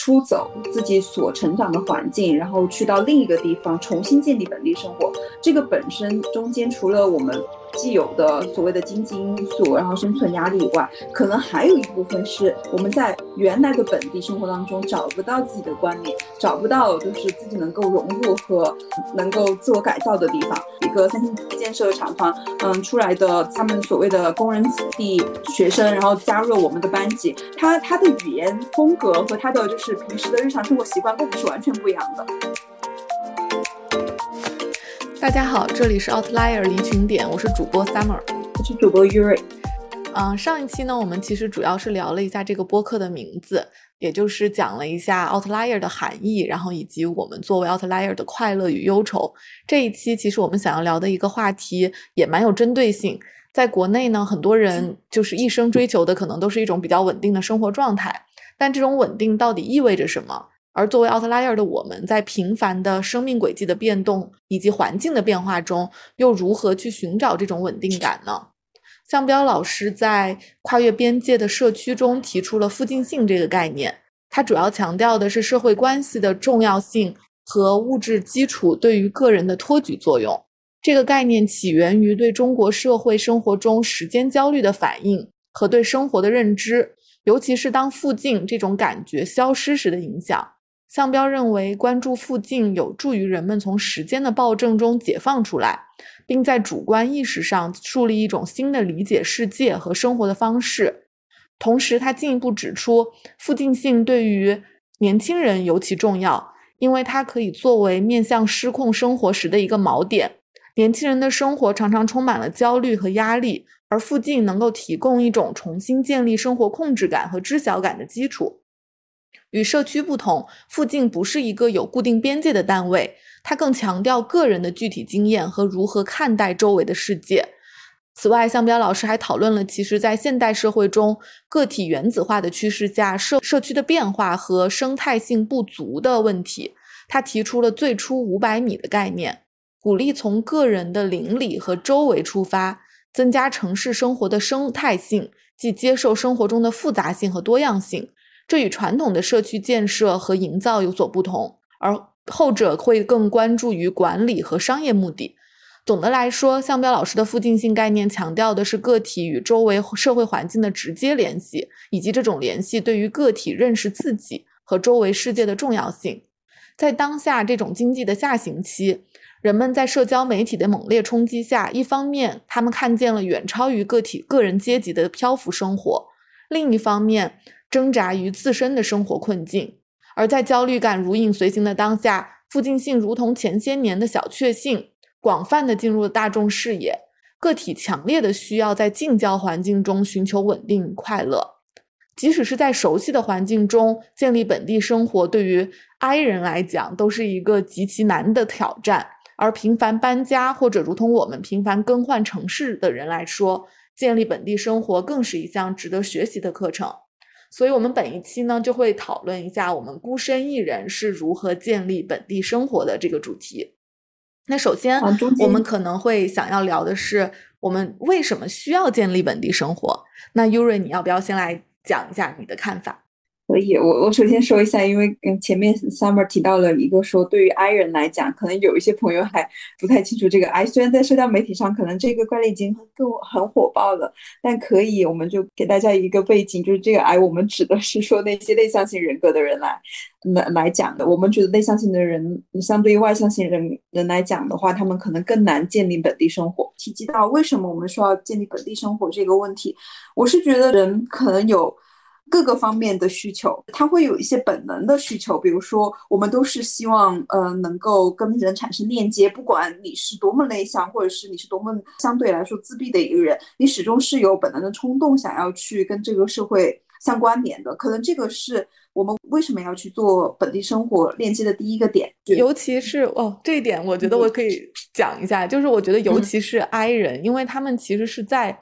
出走自己所成长的环境，然后去到另一个地方重新建立本地生活。这个本身中间除了我们。既有的所谓的经济因素，然后生存压力以外，可能还有一部分是我们在原来的本地生活当中找不到自己的观念，找不到就是自己能够融入和能够自我改造的地方。一个三星建设厂房，嗯，出来的他们所谓的工人子弟学生，然后加入了我们的班级，他他的语言风格和他的就是平时的日常生活习惯跟我们是完全不一样的。大家好，这里是 Outlier 离群点，我是主播 Summer，我是主播 Yuri。嗯，上一期呢，我们其实主要是聊了一下这个播客的名字，也就是讲了一下 Outlier 的含义，然后以及我们作为 Outlier 的快乐与忧愁。这一期其实我们想要聊的一个话题也蛮有针对性，在国内呢，很多人就是一生追求的可能都是一种比较稳定的生活状态，但这种稳定到底意味着什么？而作为 outlier 的我们，在频繁的生命轨迹的变动以及环境的变化中，又如何去寻找这种稳定感呢？向彪老师在跨越边界的社区中提出了附近性这个概念，他主要强调的是社会关系的重要性和物质基础对于个人的托举作用。这个概念起源于对中国社会生活中时间焦虑的反应和对生活的认知，尤其是当附近这种感觉消失时的影响。向彪认为，关注附近有助于人们从时间的暴政中解放出来，并在主观意识上树立一种新的理解世界和生活的方式。同时，他进一步指出，附近性对于年轻人尤其重要，因为它可以作为面向失控生活时的一个锚点。年轻人的生活常常充满了焦虑和压力，而附近能够提供一种重新建立生活控制感和知晓感的基础。与社区不同，附近不是一个有固定边界的单位，它更强调个人的具体经验和如何看待周围的世界。此外，向彪老师还讨论了，其实，在现代社会中，个体原子化的趋势下，社社区的变化和生态性不足的问题。他提出了“最初五百米”的概念，鼓励从个人的邻里和周围出发，增加城市生活的生态性，即接受生活中的复杂性和多样性。这与传统的社区建设和营造有所不同，而后者会更关注于管理和商业目的。总的来说，向标老师的附近性概念强调的是个体与周围社会环境的直接联系，以及这种联系对于个体认识自己和周围世界的重要性。在当下这种经济的下行期，人们在社交媒体的猛烈冲击下，一方面他们看见了远超于个体个人阶级的漂浮生活，另一方面。挣扎于自身的生活困境，而在焦虑感如影随形的当下，附近性如同前些年的小确幸，广泛的进入了大众视野。个体强烈的需要在近郊环境中寻求稳定与快乐，即使是在熟悉的环境中建立本地生活，对于 I 人来讲都是一个极其难的挑战。而频繁搬家或者如同我们频繁更换城市的人来说，建立本地生活更是一项值得学习的课程。所以，我们本一期呢，就会讨论一下我们孤身一人是如何建立本地生活的这个主题。那首先，我们可能会想要聊的是，我们为什么需要建立本地生活？那 Yuri，你要不要先来讲一下你的看法？可以，我我首先说一下，因为跟前面 Summer 提到了一个说，对于 I 人来讲，可能有一些朋友还不太清楚这个 I。虽然在社交媒体上，可能这个概念已经更很火爆了，但可以，我们就给大家一个背景，就是这个 I，我们指的是说那些内向型人格的人来来来讲的。我们觉得内向型的人，相对于外向型人人来讲的话，他们可能更难建立本地生活。提及到为什么我们需要建立本地生活这个问题，我是觉得人可能有。各个方面的需求，他会有一些本能的需求，比如说，我们都是希望，呃，能够跟人产生链接，不管你是多么内向，或者是你是多么相对来说自闭的一个人，你始终是有本能的冲动，想要去跟这个社会相关联的。可能这个是我们为什么要去做本地生活链接的第一个点。尤其是哦，这一点我觉得我可以讲一下，就是我觉得尤其是 I 人，因为他们其实是在。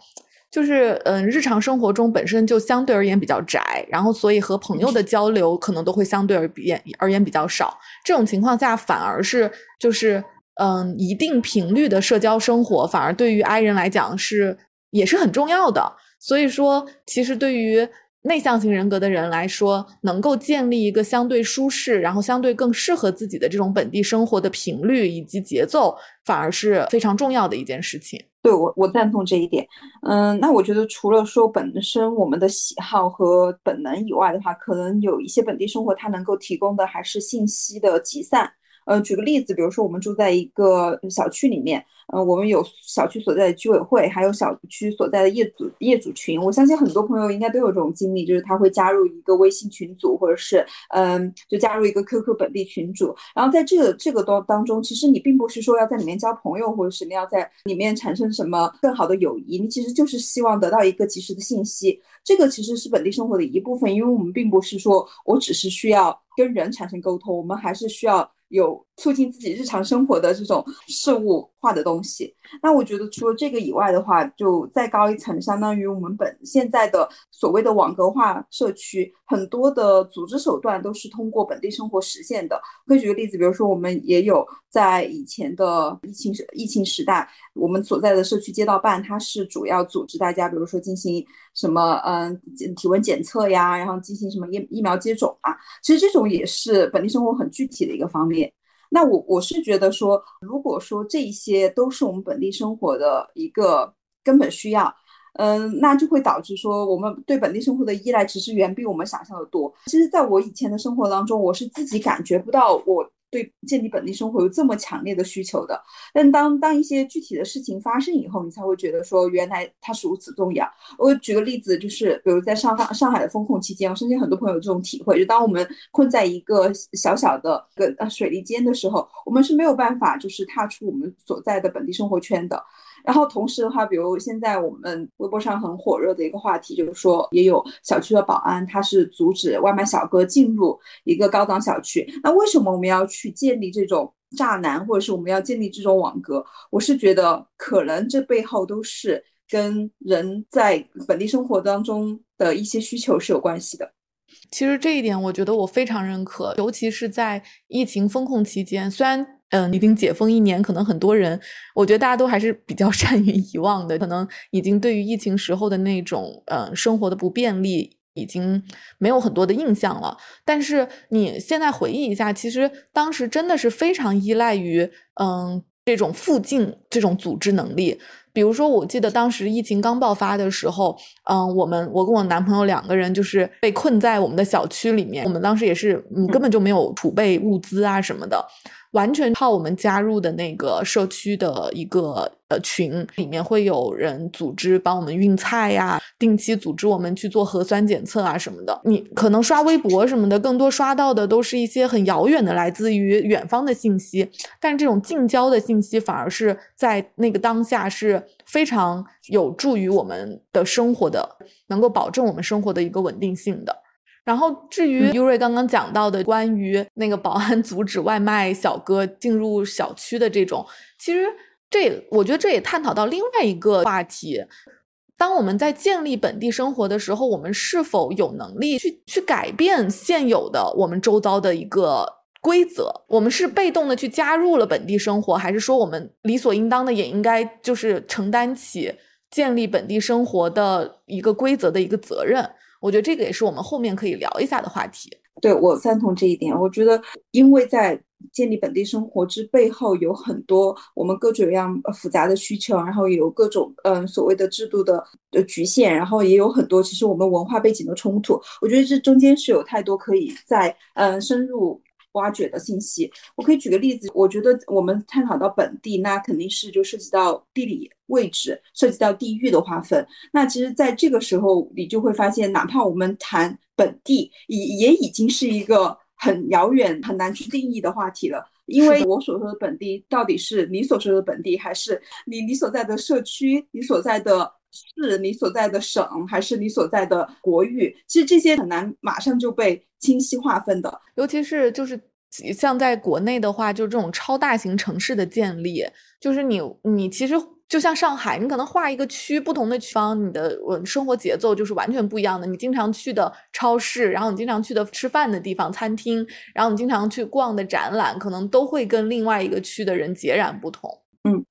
就是嗯，日常生活中本身就相对而言比较宅，然后所以和朋友的交流可能都会相对而言而言比较少。这种情况下，反而是就是嗯，一定频率的社交生活，反而对于 I 人来讲是也是很重要的。所以说，其实对于内向型人格的人来说，能够建立一个相对舒适，然后相对更适合自己的这种本地生活的频率以及节奏，反而是非常重要的一件事情。对我，我赞同这一点。嗯，那我觉得除了说本身我们的喜好和本能以外的话，可能有一些本地生活它能够提供的还是信息的集散。呃，举个例子，比如说我们住在一个小区里面，呃，我们有小区所在的居委会，还有小区所在的业主业主群。我相信很多朋友应该都有这种经历，就是他会加入一个微信群组，或者是嗯，就加入一个 QQ 本地群组。然后在这个这个当当中，其实你并不是说要在里面交朋友，或者是你要在里面产生什么更好的友谊，你其实就是希望得到一个及时的信息。这个其实是本地生活的一部分，因为我们并不是说我只是需要跟人产生沟通，我们还是需要。有促进自己日常生活的这种事物化的东西。那我觉得除了这个以外的话，就再高一层，相当于我们本现在的所谓的网格化社区，很多的组织手段都是通过本地生活实现的。可以举个例子，比如说我们也有在以前的疫情疫情时代，我们所在的社区街道办，它是主要组织大家，比如说进行什么嗯体温检测呀，然后进行什么疫疫苗接种啊。其实这种也是本地生活很具体的一个方面。那我我是觉得说，如果说这些都是我们本地生活的一个根本需要，嗯，那就会导致说我们对本地生活的依赖其实远比我们想象的多。其实，在我以前的生活当中，我是自己感觉不到我。对建立本地生活有这么强烈的需求的，但当当一些具体的事情发生以后，你才会觉得说原来它是如此重要。我举个例子，就是比如在上上上海的封控期间，我相信很多朋友有这种体会，就当我们困在一个小小的个呃水利间的时候，我们是没有办法就是踏出我们所在的本地生活圈的。然后同时的话，比如现在我们微博上很火热的一个话题，就是说也有小区的保安，他是阻止外卖小哥进入一个高档小区。那为什么我们要去建立这种栅栏，或者是我们要建立这种网格？我是觉得可能这背后都是跟人在本地生活当中的一些需求是有关系的。其实这一点，我觉得我非常认可，尤其是在疫情封控期间，虽然。嗯，已经解封一年，可能很多人，我觉得大家都还是比较 善于遗忘的，可能已经对于疫情时候的那种嗯生活的不便利，已经没有很多的印象了。但是你现在回忆一下，其实当时真的是非常依赖于嗯这种附近这种组织能力。比如说，我记得当时疫情刚爆发的时候，嗯，我们我跟我男朋友两个人就是被困在我们的小区里面，我们当时也是嗯根本就没有储备物资啊什么的。完全靠我们加入的那个社区的一个呃群，里面会有人组织帮我们运菜呀，定期组织我们去做核酸检测啊什么的。你可能刷微博什么的，更多刷到的都是一些很遥远的来自于远方的信息，但这种近郊的信息反而是在那个当下是非常有助于我们的生活的，能够保证我们生活的一个稳定性的。然后，至于优瑞刚刚讲到的关于那个保安阻止外卖小哥进入小区的这种，其实这我觉得这也探讨到另外一个话题：当我们在建立本地生活的时候，我们是否有能力去去改变现有的我们周遭的一个规则？我们是被动的去加入了本地生活，还是说我们理所应当的也应该就是承担起建立本地生活的一个规则的一个责任？我觉得这个也是我们后面可以聊一下的话题。对我赞同这一点。我觉得，因为在建立本地生活之背后，有很多我们各种各样复杂的需求，然后有各种嗯所谓的制度的的局限，然后也有很多其实我们文化背景的冲突。我觉得这中间是有太多可以在嗯深入。挖掘的信息，我可以举个例子。我觉得我们探讨到本地，那肯定是就涉及到地理位置，涉及到地域的划分。那其实，在这个时候，你就会发现，哪怕我们谈本地，也也已经是一个很遥远、很难去定义的话题了。因为我所说的本地，到底是你所说的本地，还是你你所在的社区、你所在的市、你所在的省，还是你所在的国域？其实这些很难马上就被清晰划分的，尤其是就是。像在国内的话，就这种超大型城市的建立，就是你你其实就像上海，你可能划一个区，不同的区方，你的生活节奏就是完全不一样的。你经常去的超市，然后你经常去的吃饭的地方、餐厅，然后你经常去逛的展览，可能都会跟另外一个区的人截然不同。嗯。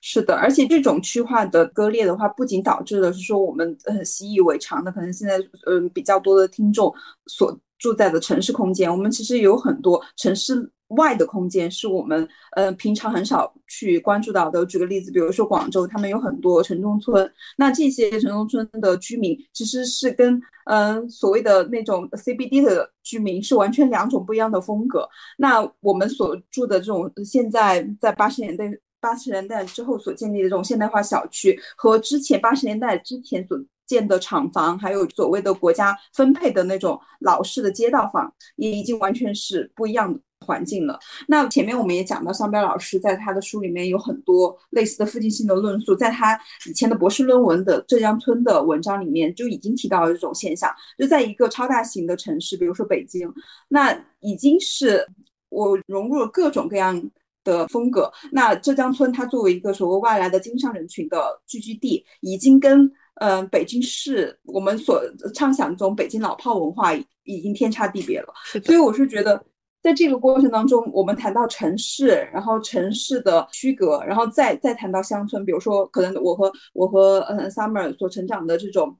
是的，而且这种区划的割裂的话，不仅导致了是说我们呃习以为常的，可能现在嗯比较多的听众所住在的城市空间，我们其实有很多城市。外的空间是我们呃平常很少去关注到的。举个例子，比如说广州，他们有很多城中村，那这些城中村的居民其实是跟嗯所谓的那种 CBD 的居民是完全两种不一样的风格。那我们所住的这种现在在八十年代八十年代之后所建立的这种现代化小区，和之前八十年代之前所建的厂房，还有所谓的国家分配的那种老式的街道房，也已经完全是不一样的。环境了。那前面我们也讲到，桑彪老师在他的书里面有很多类似的附近性的论述，在他以前的博士论文的浙江村的文章里面就已经提到了这种现象。就在一个超大型的城市，比如说北京，那已经是我融入了各种各样的风格。那浙江村它作为一个所谓外来的经商人群的聚居地，已经跟嗯北京市我们所畅想中北京老炮文化已经天差地别了。所以我是觉得。在这个过程当中，我们谈到城市，然后城市的区隔，然后再再谈到乡村，比如说，可能我和我和嗯 Summer 所成长的这种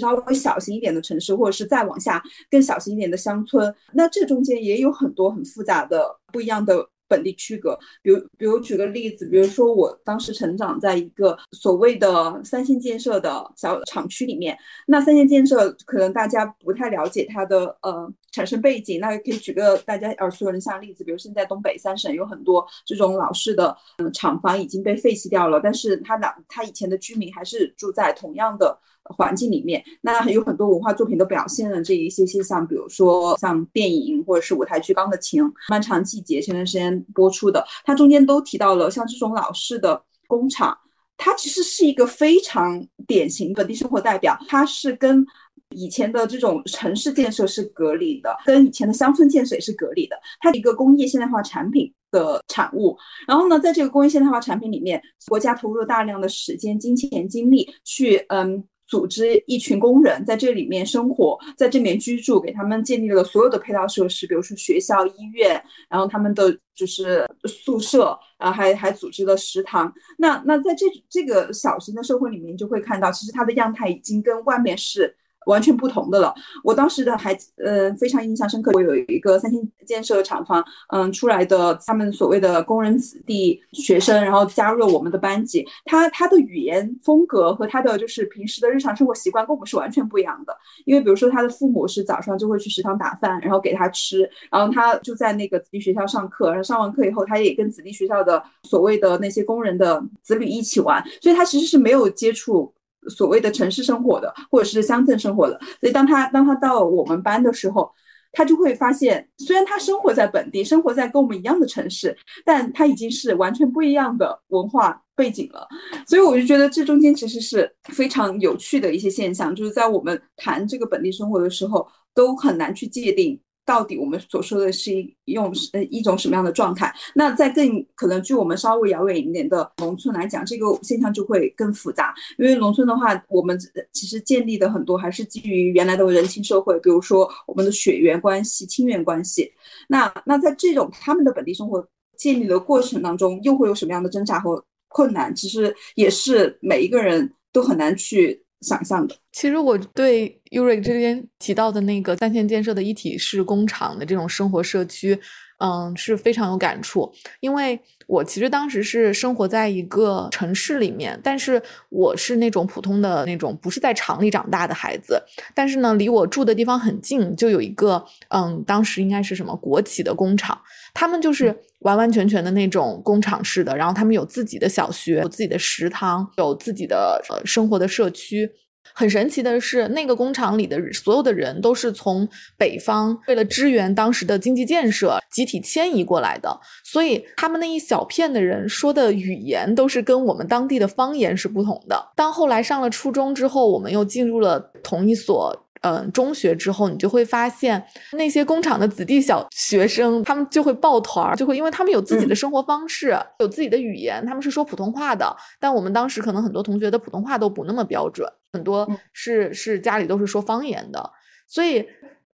稍微小型一点的城市，或者是再往下更小型一点的乡村，那这中间也有很多很复杂的不一样的。本地区隔，比如，比如举个例子，比如说我当时成长在一个所谓的三线建设的小厂区里面，那三线建设可能大家不太了解它的呃产生背景，那也可以举个大家耳熟能详的例子，比如现在东北三省有很多这种老式的嗯厂房已经被废弃掉了，但是它的它以前的居民还是住在同样的。环境里面，那有很多文化作品都表现了这一些现象，比如说像电影或者是舞台剧《钢的琴》《漫长季节》前段时间播出的，它中间都提到了像这种老式的工厂，它其实是一个非常典型的本地生活代表，它是跟以前的这种城市建设是隔离的，跟以前的乡村建设也是隔离的，它一个工业现代化产品的产物。然后呢，在这个工业现代化产品里面，国家投入了大量的时间、金钱、精力去，嗯。组织一群工人在这里面生活，在这里面居住，给他们建立了所有的配套设施，比如说学校、医院，然后他们的就是宿舍，啊还还组织了食堂。那那在这这个小型的社会里面，就会看到，其实它的样态已经跟外面是。完全不同的了。我当时的还呃非常印象深刻，我有一个三星建设厂房，嗯出来的他们所谓的工人子弟学生，然后加入了我们的班级。他他的语言风格和他的就是平时的日常生活习惯跟我们是完全不一样的。因为比如说他的父母是早上就会去食堂打饭，然后给他吃，然后他就在那个子弟学校上课，然后上完课以后，他也跟子弟学校的所谓的那些工人的子女一起玩，所以他其实是没有接触。所谓的城市生活的，或者是乡镇生活的，所以当他当他到我们班的时候，他就会发现，虽然他生活在本地，生活在跟我们一样的城市，但他已经是完全不一样的文化背景了。所以我就觉得这中间其实是非常有趣的一些现象，就是在我们谈这个本地生活的时候，都很难去界定。到底我们所说的是一用呃一种什么样的状态？那在更可能距我们稍微遥远一点的农村来讲，这个现象就会更复杂。因为农村的话，我们其实建立的很多还是基于原来的人情社会，比如说我们的血缘关系、亲缘关系。那那在这种他们的本地生活建立的过程当中，又会有什么样的挣扎和困难？其实也是每一个人都很难去。想象的，其实我对优瑞这边提到的那个在线建设的一体式工厂的这种生活社区，嗯，是非常有感触。因为我其实当时是生活在一个城市里面，但是我是那种普通的那种不是在厂里长大的孩子，但是呢，离我住的地方很近，就有一个嗯，当时应该是什么国企的工厂，他们就是完完全全的那种工厂式的，然后他们有自己的小学，有自己的食堂，有自己的呃生活的社区。很神奇的是，那个工厂里的所有的人都是从北方为了支援当时的经济建设集体迁移过来的，所以他们那一小片的人说的语言都是跟我们当地的方言是不同的。当后来上了初中之后，我们又进入了同一所。嗯，中学之后，你就会发现那些工厂的子弟小学生，他们就会抱团儿，就会因为他们有自己的生活方式，有自己的语言，他们是说普通话的。但我们当时可能很多同学的普通话都不那么标准，很多是是家里都是说方言的。所以，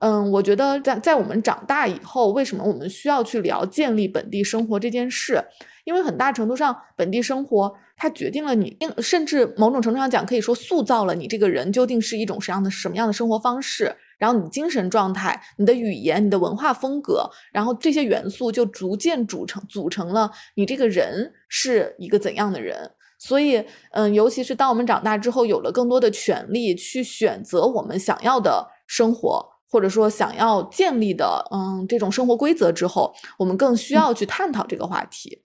嗯，我觉得在在我们长大以后，为什么我们需要去聊建立本地生活这件事？因为很大程度上本地生活它决定了你，甚至某种程度上讲可以说塑造了你这个人究竟是一种什么样的什么样的生活方式，然后你精神状态、你的语言、你的文化风格，然后这些元素就逐渐组成组成了你这个人是一个怎样的人。所以，嗯，尤其是当我们长大之后，有了更多的权利去选择我们想要的生活，或者说想要建立的，嗯，这种生活规则之后，我们更需要去探讨这个话题。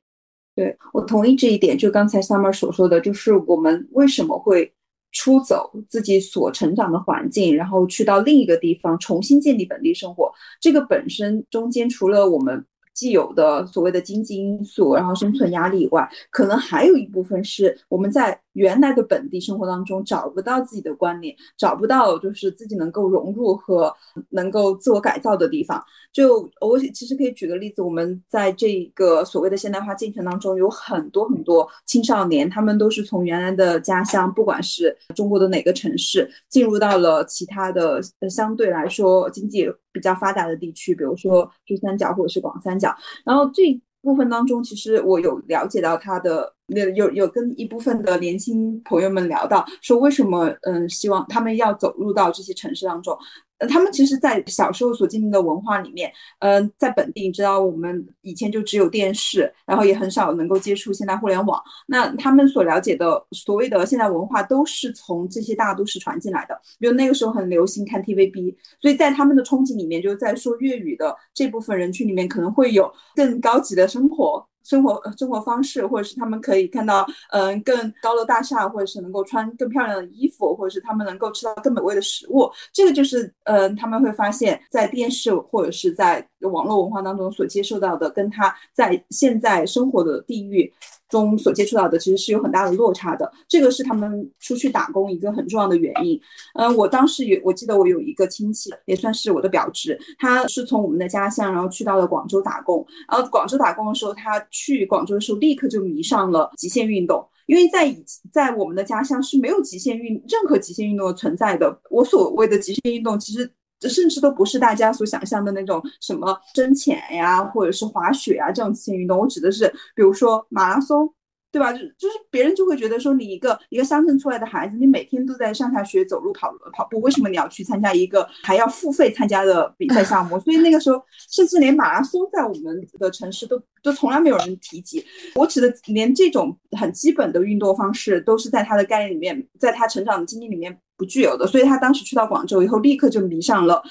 对我同意这一点，就刚才 Summer 所说的，就是我们为什么会出走自己所成长的环境，然后去到另一个地方重新建立本地生活，这个本身中间除了我们。既有的所谓的经济因素，然后生存压力以外，可能还有一部分是我们在原来的本地生活当中找不到自己的观念，找不到就是自己能够融入和能够自我改造的地方。就我其实可以举个例子，我们在这个所谓的现代化进程当中，有很多很多青少年，他们都是从原来的家乡，不管是中国的哪个城市，进入到了其他的相对来说经济比较发达的地区，比如说珠三角或者是广三角。然后这部分当中，其实我有了解到他的。有有有跟一部分的年轻朋友们聊到，说为什么嗯希望他们要走入到这些城市当中。呃他们其实，在小时候所经历的文化里面，嗯，在本地，你知道，我们以前就只有电视，然后也很少能够接触现代互联网。那他们所了解的所谓的现代文化，都是从这些大都市传进来的。比如那个时候很流行看 TVB，所以在他们的憧憬里面，就在说粤语的这部分人群里面，可能会有更高级的生活。生活生活方式，或者是他们可以看到，嗯，更高楼大厦，或者是能够穿更漂亮的衣服，或者是他们能够吃到更美味的食物。这个就是，嗯，他们会发现，在电视或者是在网络文化当中所接受到的，跟他在现在生活的地域。中所接触到的其实是有很大的落差的，这个是他们出去打工一个很重要的原因。嗯，我当时有，我记得我有一个亲戚，也算是我的表侄，他是从我们的家乡，然后去到了广州打工。然后广州打工的时候，他去广州的时候，立刻就迷上了极限运动，因为在以在我们的家乡是没有极限运任何极限运动的存在的。我所谓的极限运动，其实。这甚至都不是大家所想象的那种什么深潜呀，或者是滑雪啊这种极限运动。我指的是，比如说马拉松。对吧？就就是别人就会觉得说，你一个一个乡镇出来的孩子，你每天都在上下学、走路、跑跑步，为什么你要去参加一个还要付费参加的比赛项目？所以那个时候，甚至连马拉松在我们的城市都都从来没有人提及。我指的连这种很基本的运动方式，都是在他的概念里面，在他成长的经历里面不具有的。所以他当时去到广州以后，立刻就迷上了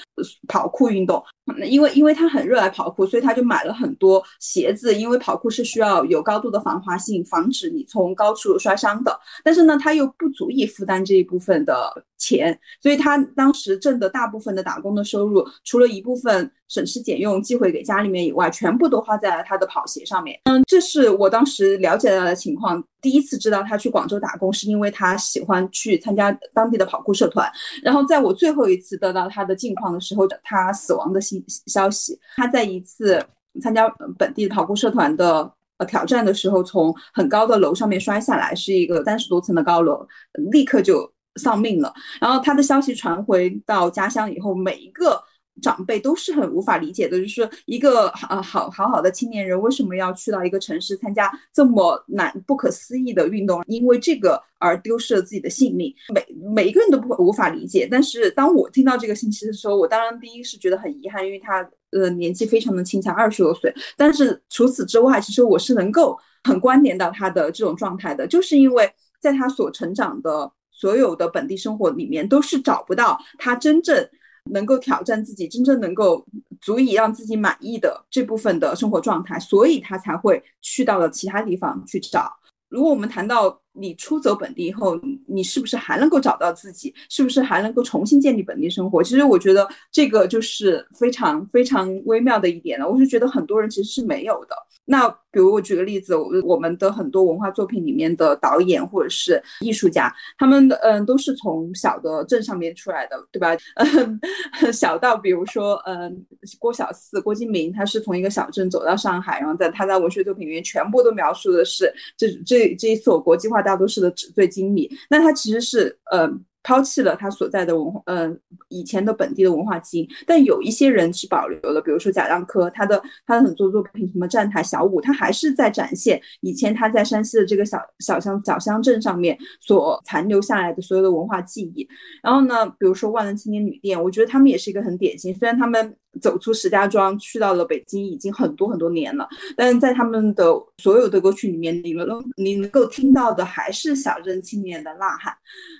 跑酷运动。因为因为他很热爱跑酷，所以他就买了很多鞋子。因为跑酷是需要有高度的防滑性，防止你从高处摔伤的。但是呢，他又不足以负担这一部分的钱，所以他当时挣的大部分的打工的收入，除了一部分省吃俭用寄回给家里面以外，全部都花在了他的跑鞋上面。嗯，这是我当时了解到的情况。第一次知道他去广州打工，是因为他喜欢去参加当地的跑酷社团。然后在我最后一次得到他的近况的时候，他死亡的信消息，他在一次参加本地跑酷社团的呃挑战的时候，从很高的楼上面摔下来，是一个三十多层的高楼，立刻就丧命了。然后他的消息传回到家乡以后，每一个。长辈都是很无法理解的，就是一个呃好好好的青年人为什么要去到一个城市参加这么难不可思议的运动，因为这个而丢失了自己的性命。每每一个人都不会无法理解。但是当我听到这个信息的时候，我当然第一是觉得很遗憾，因为他呃年纪非常的轻，才二十多岁。但是除此之外，其实我是能够很关联到他的这种状态的，就是因为在他所成长的所有的本地生活里面，都是找不到他真正。能够挑战自己，真正能够足以让自己满意的这部分的生活状态，所以他才会去到了其他地方去找。如果我们谈到你出走本地以后，你是不是还能够找到自己？是不是还能够重新建立本地生活？其实我觉得这个就是非常非常微妙的一点了。我是觉得很多人其实是没有的。那比如我举个例子，我我们的很多文化作品里面的导演或者是艺术家，他们嗯都是从小的镇上面出来的，对吧？嗯，小到比如说嗯郭小四、郭敬明，他是从一个小镇走到上海，然后在他在文学作品里面全部都描述的是这这这一所国际化大都市的纸醉金迷。那他其实是呃抛弃了他所在的文化，嗯，以前的本地的文化基因，但有一些人是保留了，比如说贾樟柯，他的他的很多作品，什么站台小舞，他还是在展现以前他在山西的这个小小乡小乡镇上面所残留下来的所有的文化记忆。然后呢，比如说万能青年旅店，我觉得他们也是一个很典型，虽然他们走出石家庄去到了北京已经很多很多年了，但是在他们的所有的歌曲里面，你们能你能够听到的还是小镇青年的呐喊，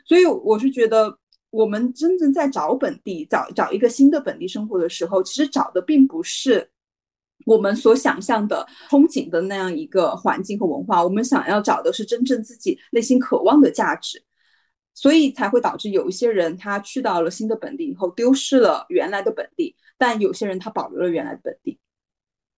所以我是。觉得我们真正在找本地，找找一个新的本地生活的时候，其实找的并不是我们所想象的憧憬的那样一个环境和文化，我们想要找的是真正自己内心渴望的价值，所以才会导致有一些人他去到了新的本地以后，丢失了原来的本地，但有些人他保留了原来的本地。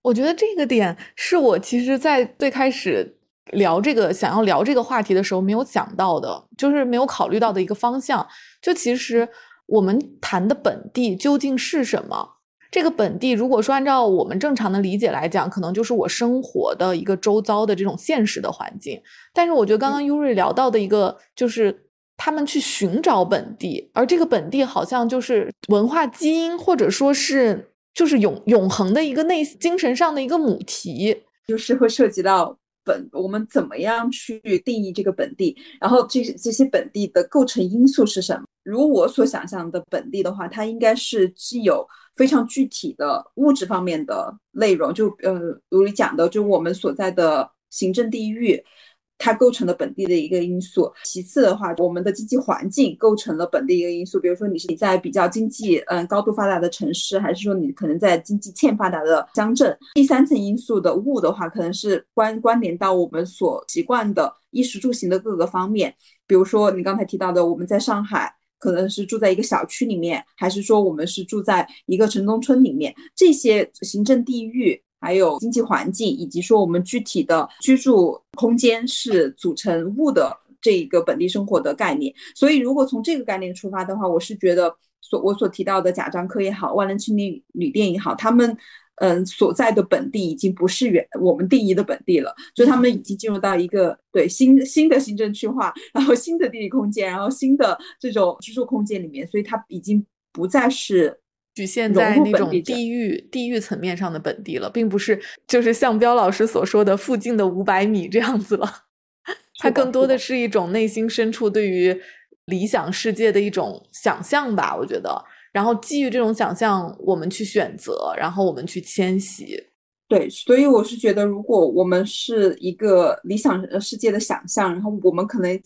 我觉得这个点是我其实，在最开始。聊这个想要聊这个话题的时候，没有想到的，就是没有考虑到的一个方向。就其实我们谈的本地究竟是什么？这个本地，如果说按照我们正常的理解来讲，可能就是我生活的一个周遭的这种现实的环境。但是我觉得刚刚优瑞聊到的一个，就是他们去寻找本地，而这个本地好像就是文化基因，或者说是就是永永恒的一个内精神上的一个母题，就是会涉及到。本我们怎么样去定义这个本地？然后这这些本地的构成因素是什么？如我所想象的本地的话，它应该是既有非常具体的物质方面的内容，就呃，如你讲的，就我们所在的行政地域。它构成了本地的一个因素。其次的话，我们的经济环境构成了本地一个因素。比如说，你是你在比较经济嗯高度发达的城市，还是说你可能在经济欠发达的乡镇？第三层因素的物的话，可能是关关联到我们所习惯的衣食住行的各个方面。比如说你刚才提到的，我们在上海可能是住在一个小区里面，还是说我们是住在一个城中村里面？这些行政地域。还有经济环境，以及说我们具体的居住空间是组成物的这一个本地生活的概念。所以，如果从这个概念出发的话，我是觉得所我所提到的贾樟柯也好，万能青年旅店也好，他们嗯所在的本地已经不是原我们定义的本地了，就他们已经进入到一个对新新的行政区划，然后新的地理空间，然后新的这种居住空间里面，所以它已经不再是。局限在那种地域地域层面上的本地了，并不是就是像彪老师所说的附近的五百米这样子了。它更多的是一种内心深处对于理想世界的一种想象吧，我觉得。然后基于这种想象，我们去选择，然后我们去迁徙。对，所以我是觉得，如果我们是一个理想世界的想象，然后我们可能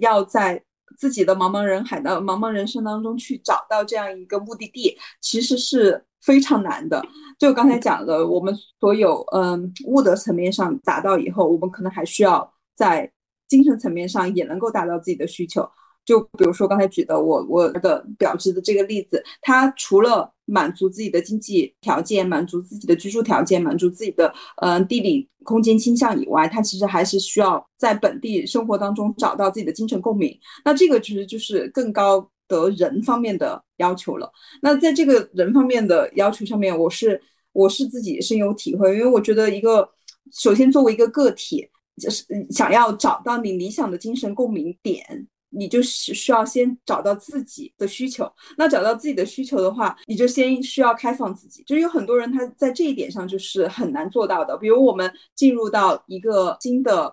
要在。自己的茫茫人海的茫茫人生当中去找到这样一个目的地，其实是非常难的。就刚才讲的，我们所有嗯物的层面上达到以后，我们可能还需要在精神层面上也能够达到自己的需求。就比如说刚才举的我我的表侄的这个例子，他除了满足自己的经济条件，满足自己的居住条件，满足自己的嗯地理空间倾向以外，他其实还是需要在本地生活当中找到自己的精神共鸣。那这个其实就是更高的人方面的要求了。那在这个人方面的要求上面，我是我是自己深有体会，因为我觉得一个首先作为一个个体，就是想要找到你理想的精神共鸣点。你就是需要先找到自己的需求，那找到自己的需求的话，你就先需要开放自己。就是有很多人他在这一点上就是很难做到的。比如我们进入到一个新的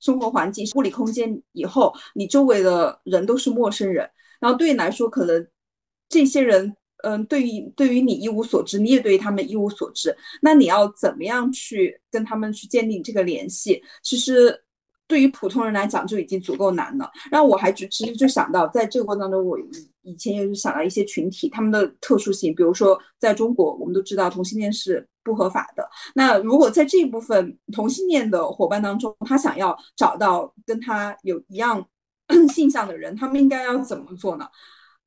生活环境、物理空间以后，你周围的人都是陌生人，然后对你来说，可能这些人，嗯，对于对于你一无所知，你也对于他们一无所知。那你要怎么样去跟他们去建立这个联系？其实。对于普通人来讲就已经足够难了。然后我还就其实就想到，在这个过程当中，我以以前也是想到一些群体他们的特殊性，比如说在中国，我们都知道同性恋是不合法的。那如果在这一部分同性恋的伙伴当中，他想要找到跟他有一样 性向的人，他们应该要怎么做呢？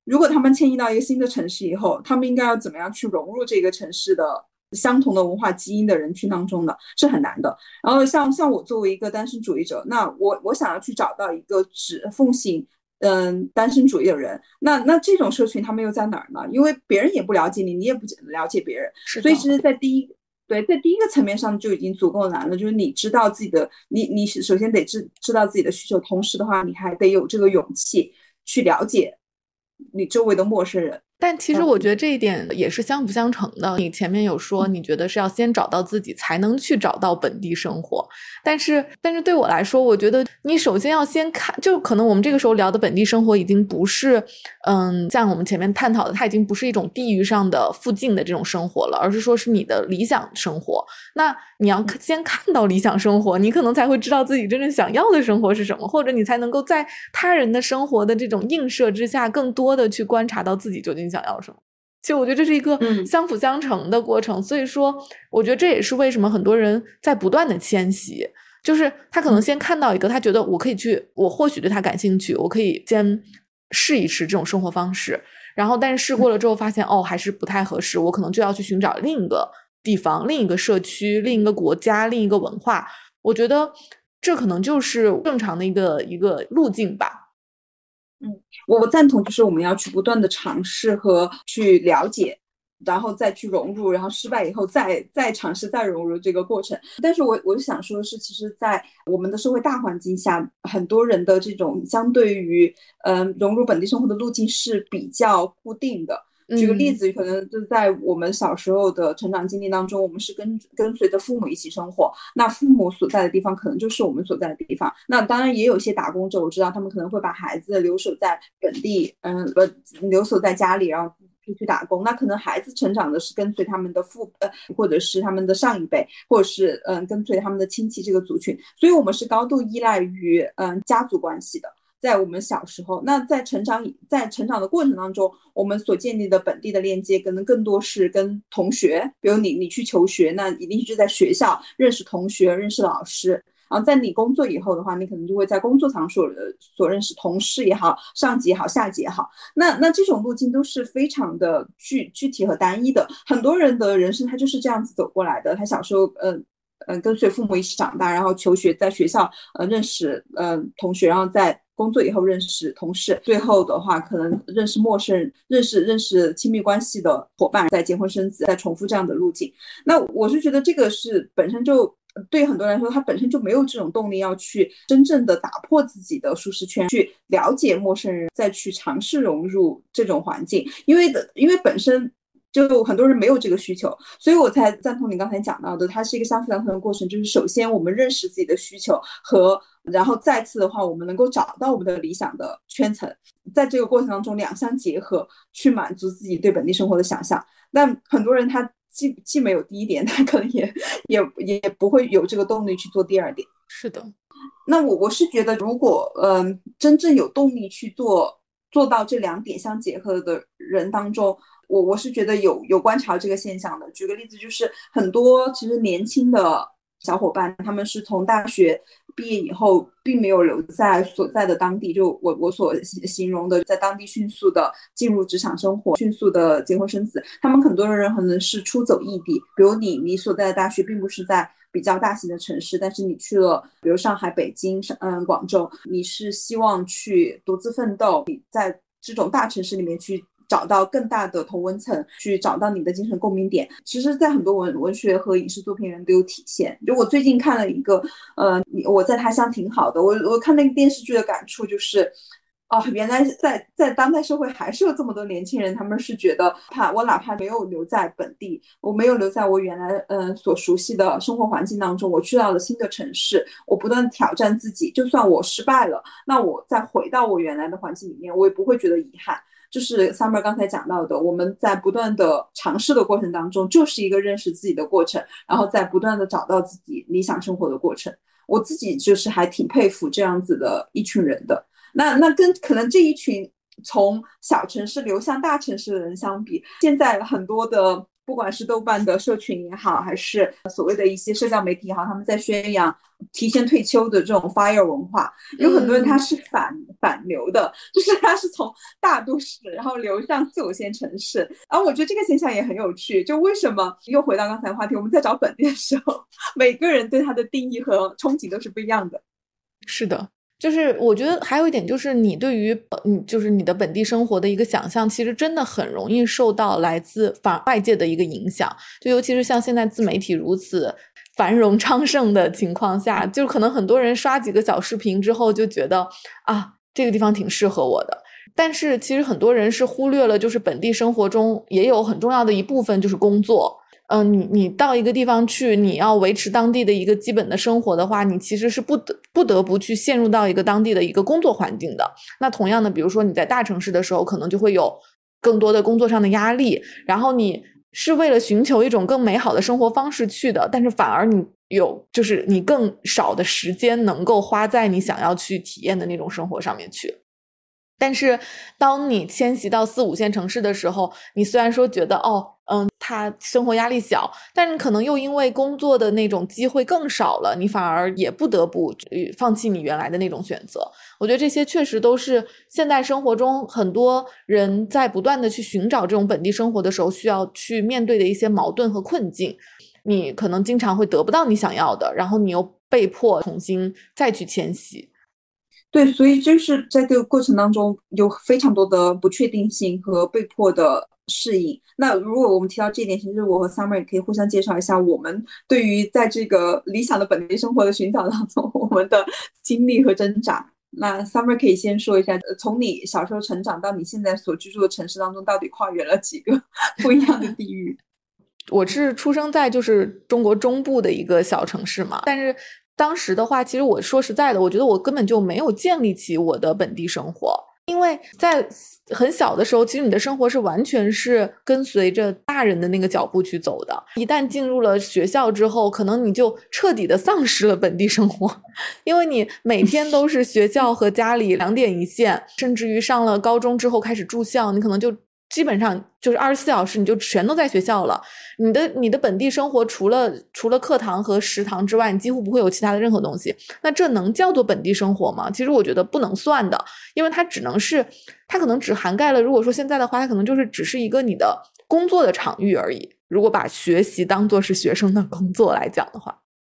如果他们迁移到一个新的城市以后，他们应该要怎么样去融入这个城市的？相同的文化基因的人群当中的是很难的。然后像像我作为一个单身主义者，那我我想要去找到一个只奉行嗯单身主义的人，那那这种社群他们又在哪儿呢？因为别人也不了解你，你也不了解别人，所以其实，在第一对在第一个层面上就已经足够难了。就是你知道自己的，你你首先得知知道自己的需求，同时的话，你还得有这个勇气去了解你周围的陌生人。但其实我觉得这一点也是相辅相成的。你前面有说，你觉得是要先找到自己，才能去找到本地生活。但是，但是对我来说，我觉得你首先要先看，就可能我们这个时候聊的本地生活，已经不是，嗯，像我们前面探讨的，它已经不是一种地域上的附近的这种生活了，而是说是你的理想生活。那你要先看到理想生活，你可能才会知道自己真正想要的生活是什么，或者你才能够在他人的生活的这种映射之下，更多的去观察到自己究竟。想要什么？其实我觉得这是一个相辅相成的过程。所以说，我觉得这也是为什么很多人在不断的迁徙，就是他可能先看到一个，他觉得我可以去，我或许对他感兴趣，我可以先试一试这种生活方式。然后，但是试过了之后发现，哦，还是不太合适，我可能就要去寻找另一个地方、另一个社区、另一个国家、另一个文化。我觉得这可能就是正常的一个一个路径吧。嗯，我我赞同，就是我们要去不断的尝试和去了解，然后再去融入，然后失败以后再再尝试再融入这个过程。但是我我就想说的是，其实，在我们的社会大环境下，很多人的这种相对于嗯融入本地生活的路径是比较固定的。举个例子，可能就在我们小时候的成长经历当中，我们是跟跟随着父母一起生活，那父母所在的地方可能就是我们所在的地方。那当然也有一些打工者，我知道他们可能会把孩子留守在本地，嗯，呃，留守在家里，然后出去打工。那可能孩子成长的是跟随他们的父，呃，或者是他们的上一辈，或者是嗯，跟随他们的亲戚这个族群。所以，我们是高度依赖于嗯家族关系的。在我们小时候，那在成长在成长的过程当中，我们所建立的本地的链接，可能更多是跟同学，比如你你去求学，那一定是在学校认识同学、认识老师。然后在你工作以后的话，你可能就会在工作场所所认识同事也好、上级也好、下级也好。那那这种路径都是非常的具具体和单一的。很多人的人生他就是这样子走过来的。他小时候，嗯嗯，跟随父母一起长大，然后求学，在学校呃认识嗯同学，然后在。工作以后认识同事，最后的话可能认识陌生人，认识认识亲密关系的伙伴，再结婚生子，再重复这样的路径。那我是觉得这个是本身就对很多人来说，他本身就没有这种动力要去真正的打破自己的舒适圈，去了解陌生人，再去尝试融入这种环境。因为的，因为本身就很多人没有这个需求，所以我才赞同你刚才讲到的，它是一个相辅相成的过程。就是首先我们认识自己的需求和。然后再次的话，我们能够找到我们的理想的圈层，在这个过程当中两相结合，去满足自己对本地生活的想象。但很多人他既既没有第一点，他可能也也也不会有这个动力去做第二点。是的，那我我是觉得，如果嗯真正有动力去做做到这两点相结合的人当中，我我是觉得有有观察这个现象的。举个例子，就是很多其实年轻的。小伙伴，他们是从大学毕业以后，并没有留在所在的当地，就我我所形容的，在当地迅速的进入职场生活，迅速的结婚生子。他们很多的人可能是出走异地，比如你，你所在的大学并不是在比较大型的城市，但是你去了，比如上海、北京、上嗯广州，你是希望去独自奋斗，你在这种大城市里面去。找到更大的同温层，去找到你的精神共鸣点。其实，在很多文文学和影视作品人都有体现。就我最近看了一个，呃，我在他乡挺好的。我我看那个电视剧的感触就是，哦，原来在在当代社会还是有这么多年轻人，他们是觉得，怕我哪怕没有留在本地，我没有留在我原来嗯所熟悉的生活环境当中，我去到了新的城市，我不断挑战自己，就算我失败了，那我再回到我原来的环境里面，我也不会觉得遗憾。就是 Summer 刚才讲到的，我们在不断的尝试的过程当中，就是一个认识自己的过程，然后在不断的找到自己理想生活的过程。我自己就是还挺佩服这样子的一群人的。那那跟可能这一群从小城市流向大城市的人相比，现在很多的。不管是豆瓣的社群也好，还是所谓的一些社交媒体也好，他们在宣扬提前退休的这种 fire 文化，有很多人他是反反流的，就是他是从大都市然后流向四五线城市，而我觉得这个现象也很有趣。就为什么又回到刚才话题，我们在找本地的时候，每个人对他的定义和憧憬都是不一样的。是的。就是我觉得还有一点，就是你对于嗯，就是你的本地生活的一个想象，其实真的很容易受到来自反外界的一个影响。就尤其是像现在自媒体如此繁荣昌盛的情况下，就可能很多人刷几个小视频之后就觉得啊，这个地方挺适合我的。但是其实很多人是忽略了，就是本地生活中也有很重要的一部分就是工作。嗯，你你到一个地方去，你要维持当地的一个基本的生活的话，你其实是不得不得不去陷入到一个当地的一个工作环境的。那同样的，比如说你在大城市的时候，可能就会有更多的工作上的压力，然后你是为了寻求一种更美好的生活方式去的，但是反而你有就是你更少的时间能够花在你想要去体验的那种生活上面去。但是，当你迁徙到四五线城市的时候，你虽然说觉得哦，嗯，他生活压力小，但是可能又因为工作的那种机会更少了，你反而也不得不放弃你原来的那种选择。我觉得这些确实都是现代生活中很多人在不断的去寻找这种本地生活的时候需要去面对的一些矛盾和困境。你可能经常会得不到你想要的，然后你又被迫重新再去迁徙。对，所以就是在这个过程当中有非常多的不确定性和被迫的适应。那如果我们提到这一点，其实我和 Summer 也可以互相介绍一下我们对于在这个理想的本地生活的寻找当中 我们的经历和挣扎。那 Summer 可以先说一下，从你小时候成长到你现在所居住的城市当中，到底跨越了几个 不一样的地域？我是出生在就是中国中部的一个小城市嘛，但是。当时的话，其实我说实在的，我觉得我根本就没有建立起我的本地生活，因为在很小的时候，其实你的生活是完全是跟随着大人的那个脚步去走的。一旦进入了学校之后，可能你就彻底的丧失了本地生活，因为你每天都是学校和家里两点一线，甚至于上了高中之后开始住校，你可能就。基本上就是二十四小时，你就全都在学校了。你的你的本地生活，除了除了课堂和食堂之外，你几乎不会有其他的任何东西。那这能叫做本地生活吗？其实我觉得不能算的，因为它只能是，它可能只涵盖了。如果说现在的话，它可能就是只是一个你的工作的场域而已。如果把学习当做是学生的工作来讲的话，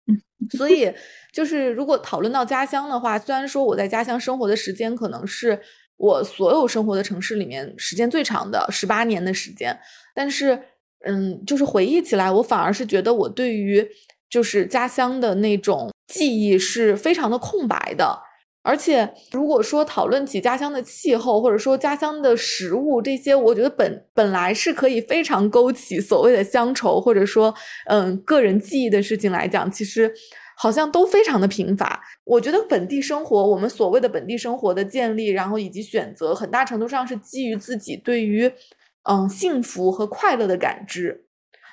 嗯所以就是如果讨论到家乡的话，虽然说我在家乡生活的时间可能是。我所有生活的城市里面，时间最长的十八年的时间，但是，嗯，就是回忆起来，我反而是觉得我对于就是家乡的那种记忆是非常的空白的。而且，如果说讨论起家乡的气候，或者说家乡的食物这些，我觉得本本来是可以非常勾起所谓的乡愁，或者说，嗯，个人记忆的事情来讲，其实。好像都非常的贫乏。我觉得本地生活，我们所谓的本地生活的建立，然后以及选择，很大程度上是基于自己对于嗯幸福和快乐的感知。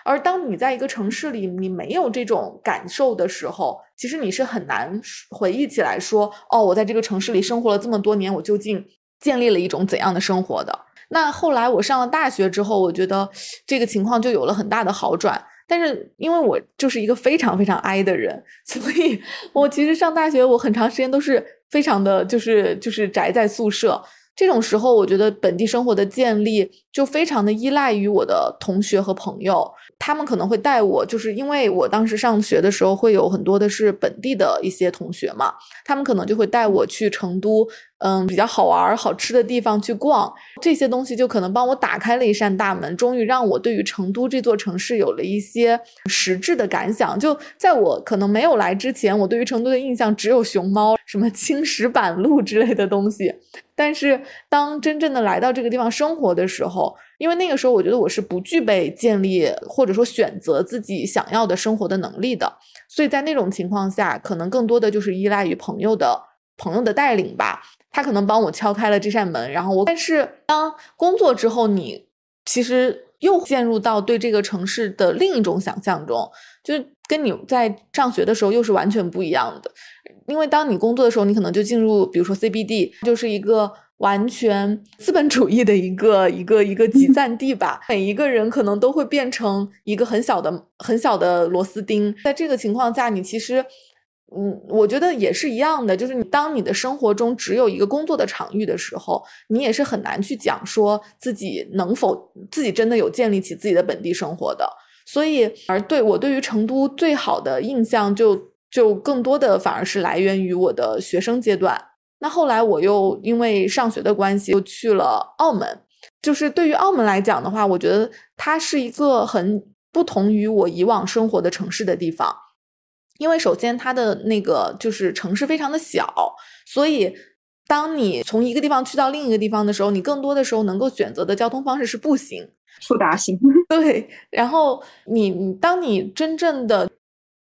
而当你在一个城市里，你没有这种感受的时候，其实你是很难回忆起来说，哦，我在这个城市里生活了这么多年，我究竟建立了一种怎样的生活的？那后来我上了大学之后，我觉得这个情况就有了很大的好转。但是因为我就是一个非常非常 I 的人，所以我其实上大学我很长时间都是非常的就是就是宅在宿舍。这种时候，我觉得本地生活的建立就非常的依赖于我的同学和朋友，他们可能会带我，就是因为我当时上学的时候会有很多的是本地的一些同学嘛，他们可能就会带我去成都。嗯，比较好玩、好吃的地方去逛，这些东西就可能帮我打开了一扇大门，终于让我对于成都这座城市有了一些实质的感想。就在我可能没有来之前，我对于成都的印象只有熊猫、什么青石板路之类的东西。但是当真正的来到这个地方生活的时候，因为那个时候我觉得我是不具备建立或者说选择自己想要的生活的能力的，所以在那种情况下，可能更多的就是依赖于朋友的朋友的带领吧。他可能帮我敲开了这扇门，然后我。但是当工作之后，你其实又陷入到对这个城市的另一种想象中，就跟你在上学的时候又是完全不一样的。因为当你工作的时候，你可能就进入，比如说 CBD，就是一个完全资本主义的一个一个一个集 散地吧。每一个人可能都会变成一个很小的很小的螺丝钉。在这个情况下，你其实。嗯，我觉得也是一样的，就是你当你的生活中只有一个工作的场域的时候，你也是很难去讲说自己能否自己真的有建立起自己的本地生活的。所以，而对我对于成都最好的印象，就就更多的反而是来源于我的学生阶段。那后来我又因为上学的关系，又去了澳门。就是对于澳门来讲的话，我觉得它是一个很不同于我以往生活的城市的地方。因为首先它的那个就是城市非常的小，所以当你从一个地方去到另一个地方的时候，你更多的时候能够选择的交通方式是步行，速达型。对，然后你当你真正的。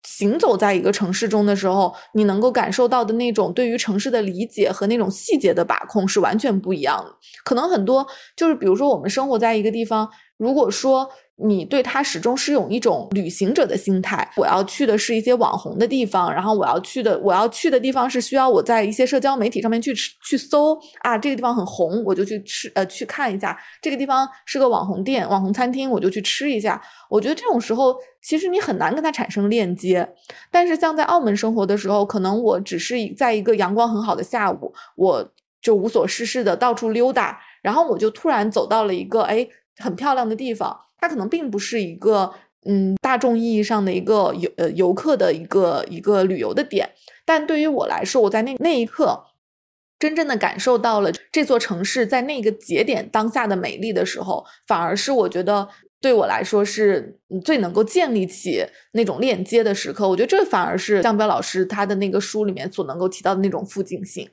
行走在一个城市中的时候，你能够感受到的那种对于城市的理解和那种细节的把控是完全不一样的。可能很多就是，比如说我们生活在一个地方，如果说。你对他始终是有一种旅行者的心态。我要去的是一些网红的地方，然后我要去的我要去的地方是需要我在一些社交媒体上面去去搜啊，这个地方很红，我就去吃呃去看一下。这个地方是个网红店、网红餐厅，我就去吃一下。我觉得这种时候其实你很难跟他产生链接。但是像在澳门生活的时候，可能我只是在一个阳光很好的下午，我就无所事事的到处溜达，然后我就突然走到了一个哎很漂亮的地方。它可能并不是一个嗯大众意义上的一个游呃游客的一个一个旅游的点，但对于我来说，我在那那一刻真正的感受到了这座城市在那个节点当下的美丽的时候，反而是我觉得对我来说是最能够建立起那种链接的时刻。我觉得这反而是江彪老师他的那个书里面所能够提到的那种附近性。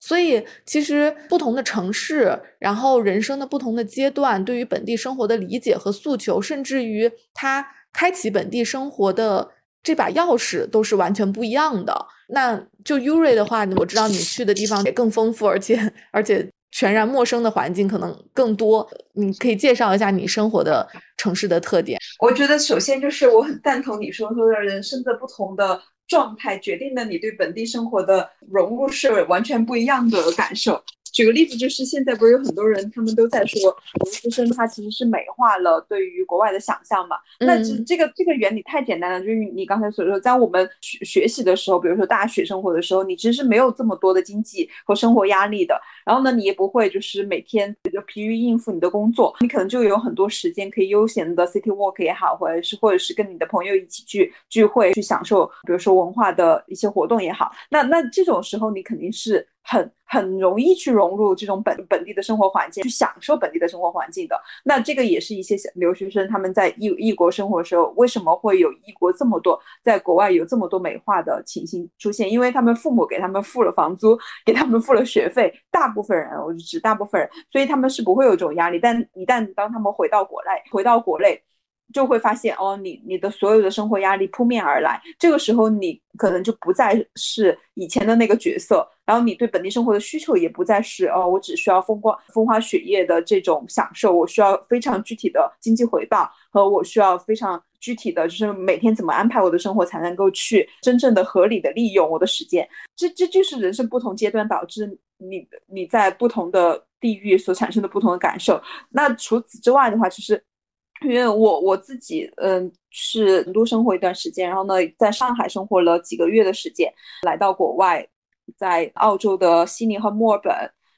所以，其实不同的城市，然后人生的不同的阶段，对于本地生活的理解和诉求，甚至于他开启本地生活的这把钥匙，都是完全不一样的。那就 Uri 的话，我知道你去的地方也更丰富，而且而且全然陌生的环境可能更多。你可以介绍一下你生活的城市的特点。我觉得首先就是我很赞同你说说的人生的不同的。状态决定了你对本地生活的融入是完全不一样的感受。举个例子，就是现在不是有很多人，他们都在说留学生他其实是美化了对于国外的想象嘛？那这这个这个原理太简单了，就是你刚才所说，在我们学学习的时候，比如说大学生活的时候，你其实是没有这么多的经济和生活压力的。然后呢，你也不会就是每天就疲于应付你的工作，你可能就有很多时间可以悠闲的 city walk 也好，或者是或者是跟你的朋友一起去聚会去享受，比如说文化的一些活动也好。那那这种时候，你肯定是。很很容易去融入这种本本地的生活环境，去享受本地的生活环境的。那这个也是一些留学生他们在异异国生活的时候，为什么会有异国这么多，在国外有这么多美化的情形出现？因为他们父母给他们付了房租，给他们付了学费，大部分人，我就指大部分人，所以他们是不会有这种压力。但一旦当他们回到国内，回到国内。就会发现哦，你你的所有的生活压力扑面而来，这个时候你可能就不再是以前的那个角色，然后你对本地生活的需求也不再是哦，我只需要风光风花雪月的这种享受，我需要非常具体的经济回报，和我需要非常具体的就是每天怎么安排我的生活才能够去真正的合理的利用我的时间，这这就是人生不同阶段导致你你在不同的地域所产生的不同的感受。那除此之外的话，其实。因为我我自己，嗯，是成都生活一段时间，然后呢，在上海生活了几个月的时间，来到国外，在澳洲的悉尼和墨尔本。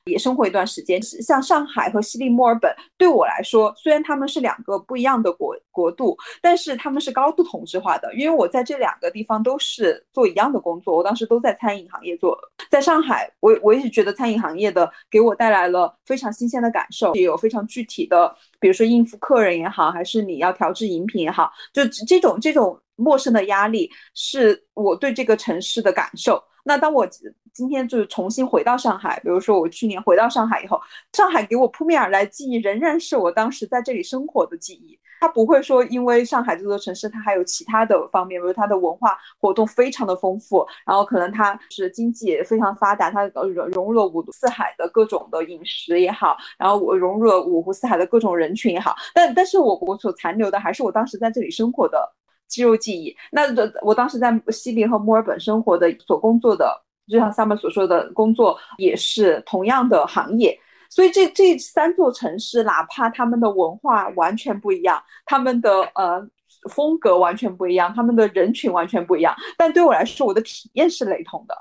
也生活一段时间，像上海和悉尼、墨尔本，对我来说，虽然他们是两个不一样的国国度，但是他们是高度同质化的。因为我在这两个地方都是做一样的工作，我当时都在餐饮行业做。在上海，我我也是觉得餐饮行业的给我带来了非常新鲜的感受，也有非常具体的，比如说应付客人也好，还是你要调制饮品也好，就这种这种陌生的压力，是我对这个城市的感受。那当我今天就是重新回到上海，比如说我去年回到上海以后，上海给我扑面而来记忆仍然是我当时在这里生活的记忆。它不会说因为上海这座城市它还有其他的方面，比如它的文化活动非常的丰富，然后可能它是经济也非常发达，它融融入了五湖四海的各种的饮食也好，然后我融入了五湖四海的各种人群也好，但但是我我所残留的还是我当时在这里生活的。肌肉记忆。那我当时在悉尼和墨尔本生活的，所工作的，就像 Summer 所说的工作，也是同样的行业。所以这这三座城市，哪怕他们的文化完全不一样，他们的呃风格完全不一样，他们的人群完全不一样，但对我来说，我的体验是雷同的，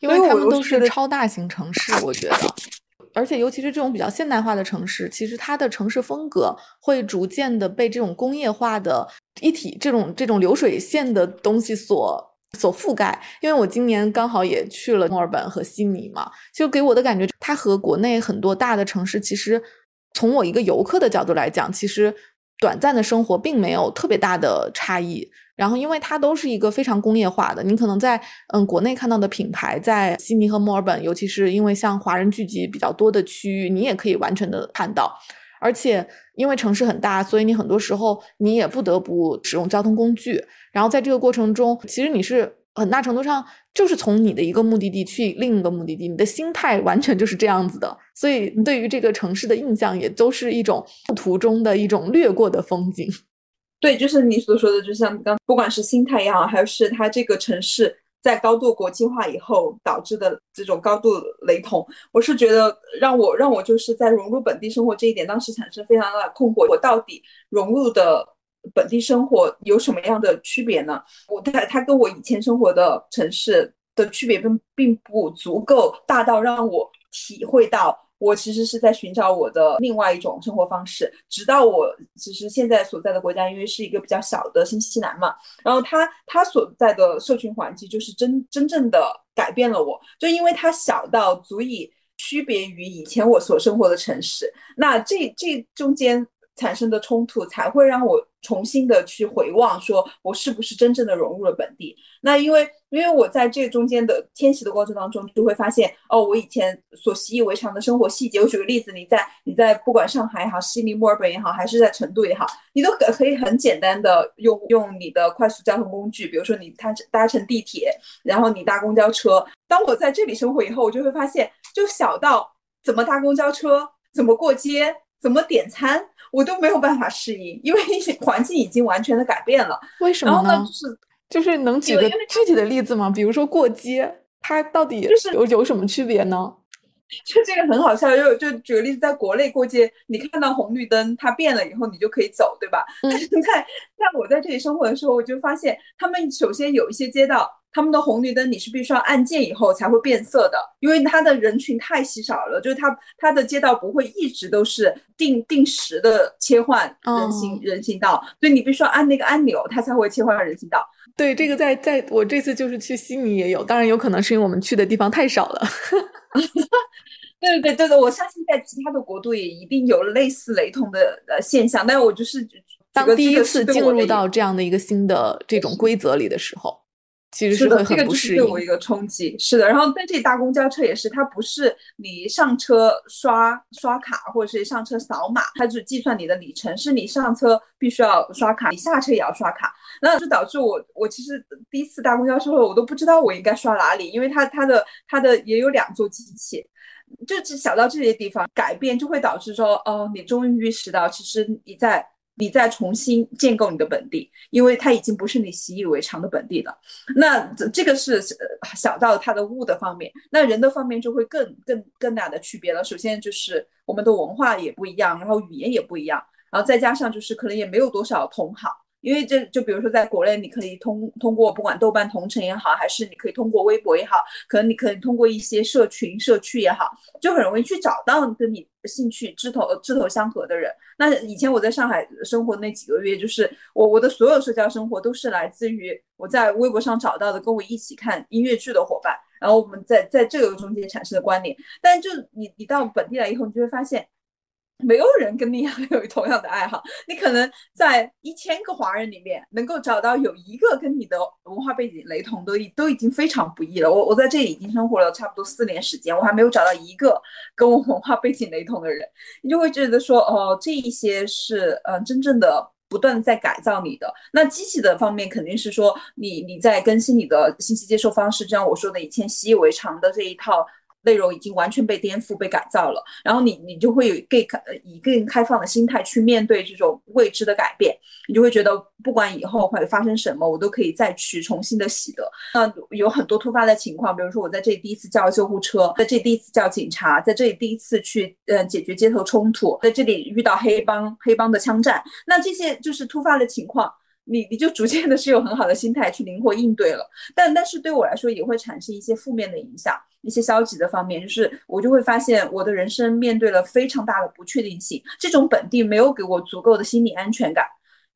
因为他们都是超大型城市，我觉得。而且，尤其是这种比较现代化的城市，其实它的城市风格会逐渐的被这种工业化的一体、这种这种流水线的东西所所覆盖。因为我今年刚好也去了墨尔本和悉尼嘛，就给我的感觉，它和国内很多大的城市，其实从我一个游客的角度来讲，其实短暂的生活并没有特别大的差异。然后因为它都是一个非常工业化的，你可能在嗯国内看到的品牌，在悉尼和墨尔本，尤其是因为像华人聚集比较多的区域，你也可以完全的看到。而且因为城市很大，所以你很多时候你也不得不使用交通工具。然后在这个过程中，其实你是很大程度上就是从你的一个目的地去另一个目的地，你的心态完全就是这样子的。所以对于这个城市的印象也都是一种途中的一种掠过的风景。对，就是你所说的，就像刚不管是心态也好，还是它这个城市。在高度国际化以后导致的这种高度雷同，我是觉得让我让我就是在融入本地生活这一点，当时产生非常大的困惑。我到底融入的本地生活有什么样的区别呢？我它它跟我以前生活的城市的区别并并不足够大到让我体会到。我其实是在寻找我的另外一种生活方式，直到我其实现在所在的国家，因为是一个比较小的新西兰嘛，然后它它所在的社群环境就是真真正的改变了我，就因为它小到足以区别于以前我所生活的城市，那这这中间。产生的冲突才会让我重新的去回望，说我是不是真正的融入了本地？那因为因为我在这中间的迁徙的过程当中，就会发现哦，我以前所习以为常的生活细节。我举个例子，你在你在不管上海也好，悉尼、墨尔本也好，还是在成都也好，你都可可以很简单的用用你的快速交通工具，比如说你搭搭乘地铁，然后你搭公交车。当我在这里生活以后，我就会发现，就小到怎么搭公交车，怎么过街，怎么点餐。我都没有办法适应，因为环境已经完全的改变了。为什么呢？就是就是能举个具体的例子吗？比如说过街，它到底就是有有什么区别呢？就这个很好笑，就就举个例子，在国内过街，你看到红绿灯它变了以后，你就可以走，对吧？但是在在我在这里生活的时候，我就发现他们首先有一些街道。他们的红绿灯你是必须要按键以后才会变色的，因为它的人群太稀少了，就是它它的街道不会一直都是定定时的切换人行人行道，所以你必须要按那个按钮，它才会切换人行道。对，这个在在我这次就是去悉尼也有，当然有可能是因为我们去的地方太少了。对对对对，我相信在其他的国度也一定有类似雷同的呃现象，但是我就是当第一次进入到这样的一个新的这种规则里的时候。其实是的，这个就是对我一个冲击。是的，然后在这里搭公交车也是，它不是你上车刷刷卡或者是上车扫码，它就计算你的里程，是你上车必须要刷卡，你下车也要刷卡。那就导致我我其实第一次搭公交车我都不知道我应该刷哪里，因为它它的它的也有两座机器，就只想到这些地方改变，就会导致说哦，你终于意识到其实你在。你再重新建构你的本地，因为它已经不是你习以为常的本地了。那这个是小到它的物的方面，那人的方面就会更更更大的区别了。首先就是我们的文化也不一样，然后语言也不一样，然后再加上就是可能也没有多少同好。因为这就比如说，在国内，你可以通通过不管豆瓣同城也好，还是你可以通过微博也好，可能你可以通过一些社群、社区也好，就很容易去找到跟你兴趣志头志头相合的人。那以前我在上海生活那几个月，就是我我的所有社交生活都是来自于我在微博上找到的跟我一起看音乐剧的伙伴，然后我们在在这个中间产生的关联。但就你你到本地来以后，你就会发现。没有人跟你 有同样的爱好，你可能在一千个华人里面能够找到有一个跟你的文化背景雷同的，都已经非常不易了。我我在这里已经生活了差不多四年时间，我还没有找到一个跟我文化背景雷同的人，你就会觉得说，哦，这一些是嗯真正的不断在改造你的。那机器的方面肯定是说，你你在更新你的信息接受方式，就像我说的以前习以为常的这一套。内容已经完全被颠覆、被改造了，然后你你就会有更开以更开放的心态去面对这种未知的改变，你就会觉得不管以后会发生什么，我都可以再去重新的习得。那有很多突发的情况，比如说我在这里第一次叫救护车，在这里第一次叫警察，在这里第一次去呃解决街头冲突，在这里遇到黑帮黑帮的枪战，那这些就是突发的情况。你你就逐渐的是有很好的心态去灵活应对了，但但是对我来说也会产生一些负面的影响，一些消极的方面，就是我就会发现我的人生面对了非常大的不确定性，这种本地没有给我足够的心理安全感，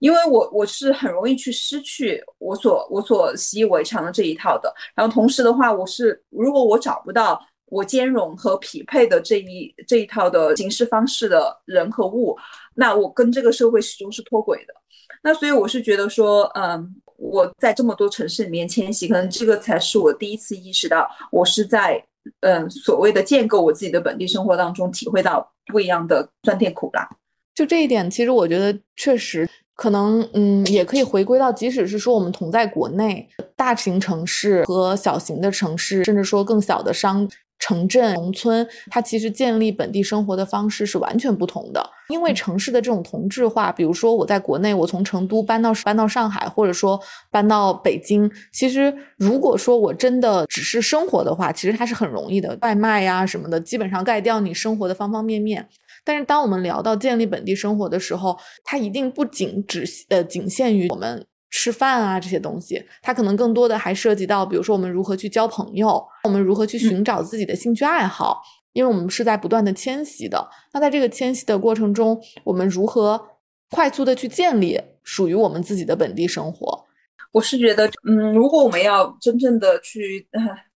因为我我是很容易去失去我所我所习以为常的这一套的，然后同时的话，我是如果我找不到我兼容和匹配的这一这一套的行事方式的人和物，那我跟这个社会始终是脱轨的。那所以我是觉得说，嗯，我在这么多城市里面迁徙，可能这个才是我第一次意识到，我是在嗯所谓的建构我自己的本地生活当中，体会到不一样的酸甜苦辣。就这一点，其实我觉得确实可能，嗯，也可以回归到，即使是说我们同在国内，大型城市和小型的城市，甚至说更小的商。城镇、农村，它其实建立本地生活的方式是完全不同的。因为城市的这种同质化，比如说我在国内，我从成都搬到搬到上海，或者说搬到北京，其实如果说我真的只是生活的话，其实它是很容易的，外卖呀什么的，基本上盖掉你生活的方方面面。但是当我们聊到建立本地生活的时候，它一定不仅只呃仅限于我们。吃饭啊，这些东西，它可能更多的还涉及到，比如说我们如何去交朋友，我们如何去寻找自己的兴趣爱好，因为我们是在不断的迁徙的。那在这个迁徙的过程中，我们如何快速的去建立属于我们自己的本地生活？我是觉得，嗯，如果我们要真正的去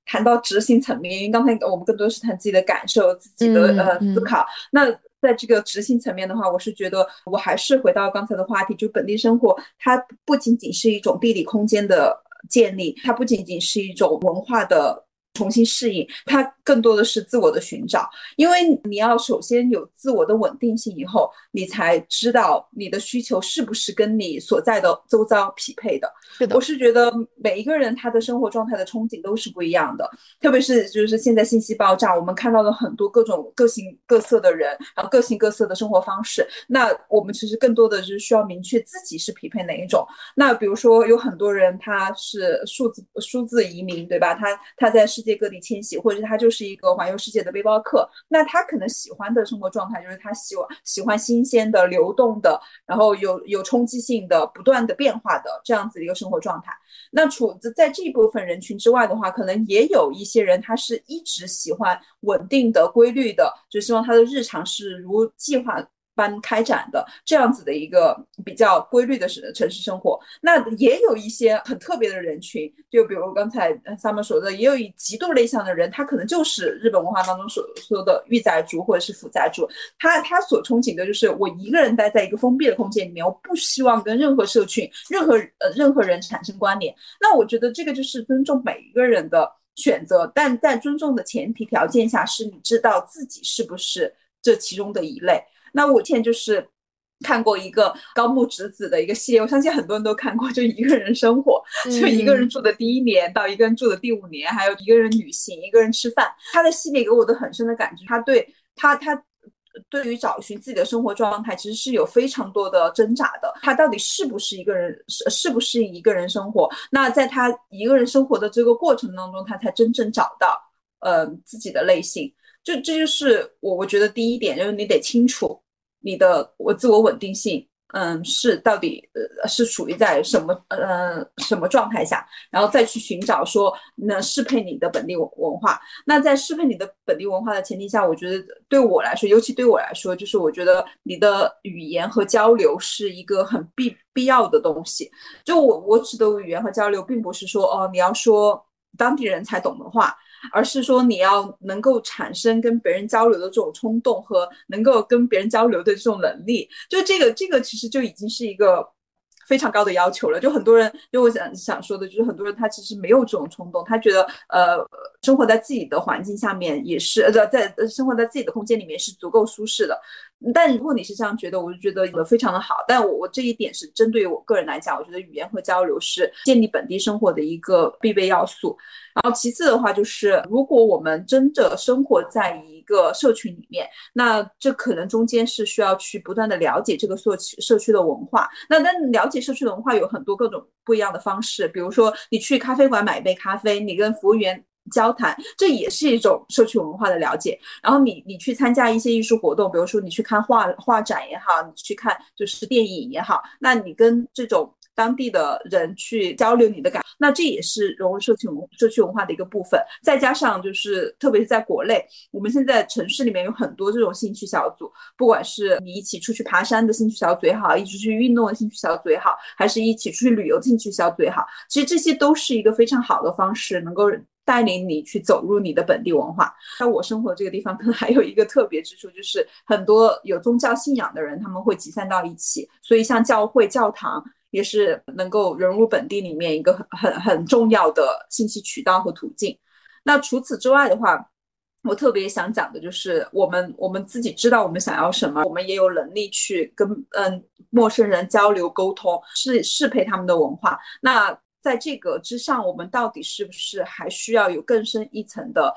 谈到执行层面，因为刚才我们更多是谈自己的感受、自己的呃思考，那。在这个执行层面的话，我是觉得我还是回到刚才的话题，就本地生活，它不仅仅是一种地理空间的建立，它不仅仅是一种文化的。重新适应，它更多的是自我的寻找，因为你要首先有自我的稳定性，以后你才知道你的需求是不是跟你所在的周遭匹配的。是的，我是觉得每一个人他的生活状态的憧憬都是不一样的，特别是就是现在信息爆炸，我们看到了很多各种各形各色的人，然后各形各色的生活方式。那我们其实更多的就是需要明确自己是匹配哪一种。那比如说有很多人他是数字数字移民，对吧？他他在世界各地迁徙，或者是他就是是一个环游世界的背包客，那他可能喜欢的生活状态就是他喜欢喜欢新鲜的、流动的，然后有有冲击性的、不断的变化的这样子的一个生活状态。那除在这一部分人群之外的话，可能也有一些人，他是一直喜欢稳定的、规律的，就希望他的日常是如计划。般开展的这样子的一个比较规律的城城市生活，那也有一些很特别的人群，就比如刚才 Summer 说的，也有一极度内向的人，他可能就是日本文化当中所说的御宅族或者是府宅族，他他所憧憬的就是我一个人待在一个封闭的空间里面，我不希望跟任何社群、任何呃任何人产生关联。那我觉得这个就是尊重每一个人的选择，但在尊重的前提条件下，是你知道自己是不是这其中的一类。那我之前就是看过一个高木直子的一个系列，我相信很多人都看过，就一个人生活，就一个人住的第一年到一个人住的第五年，还有一个人旅行，一个人吃饭。他的系列给我的很深的感觉，他对他他对于找寻自己的生活状态，其实是有非常多的挣扎的。他到底是不是一个人适适不适应一个人生活？那在他一个人生活的这个过程当中，他才真正找到呃自己的类型。就这就是我我觉得第一点，就是你得清楚。你的我自我稳定性，嗯，是到底呃是处于在什么呃什么状态下，然后再去寻找说能适配你的本地文文化。那在适配你的本地文化的前提下，我觉得对我来说，尤其对我来说，就是我觉得你的语言和交流是一个很必必要的东西。就我我指的语言和交流，并不是说哦你要说当地人才懂的话。而是说你要能够产生跟别人交流的这种冲动和能够跟别人交流的这种能力，就这个这个其实就已经是一个非常高的要求了。就很多人，就我想想说的，就是很多人他其实没有这种冲动，他觉得呃生活在自己的环境下面也是呃在生活在自己的空间里面是足够舒适的。但如果你是这样觉得，我就觉得非常的好。但我我这一点是针对于我个人来讲，我觉得语言和交流是建立本地生活的一个必备要素。然后其次的话，就是如果我们真的生活在一个社群里面，那这可能中间是需要去不断的了解这个社区社区的文化。那但了解社区的文化有很多各种不一样的方式，比如说你去咖啡馆买一杯咖啡，你跟服务员。交谈，这也是一种社区文化的了解。然后你你去参加一些艺术活动，比如说你去看画画展也好，你去看就是电影也好，那你跟这种当地的人去交流你的感，那这也是融入社区文社区文化的一个部分。再加上就是特别是在国内，我们现在城市里面有很多这种兴趣小组，不管是你一起出去爬山的兴趣小组也好，一起去运动的兴趣小组也好，还是一起出去旅游兴趣小组也好，其实这些都是一个非常好的方式，能够。带领你去走入你的本地文化。在我生活这个地方，可能还有一个特别之处，就是很多有宗教信仰的人他们会集散到一起，所以像教会、教堂也是能够融入本地里面一个很很很重要的信息渠道和途径。那除此之外的话，我特别想讲的就是我们我们自己知道我们想要什么，我们也有能力去跟嗯陌生人交流沟通，适适配他们的文化。那在这个之上，我们到底是不是还需要有更深一层的？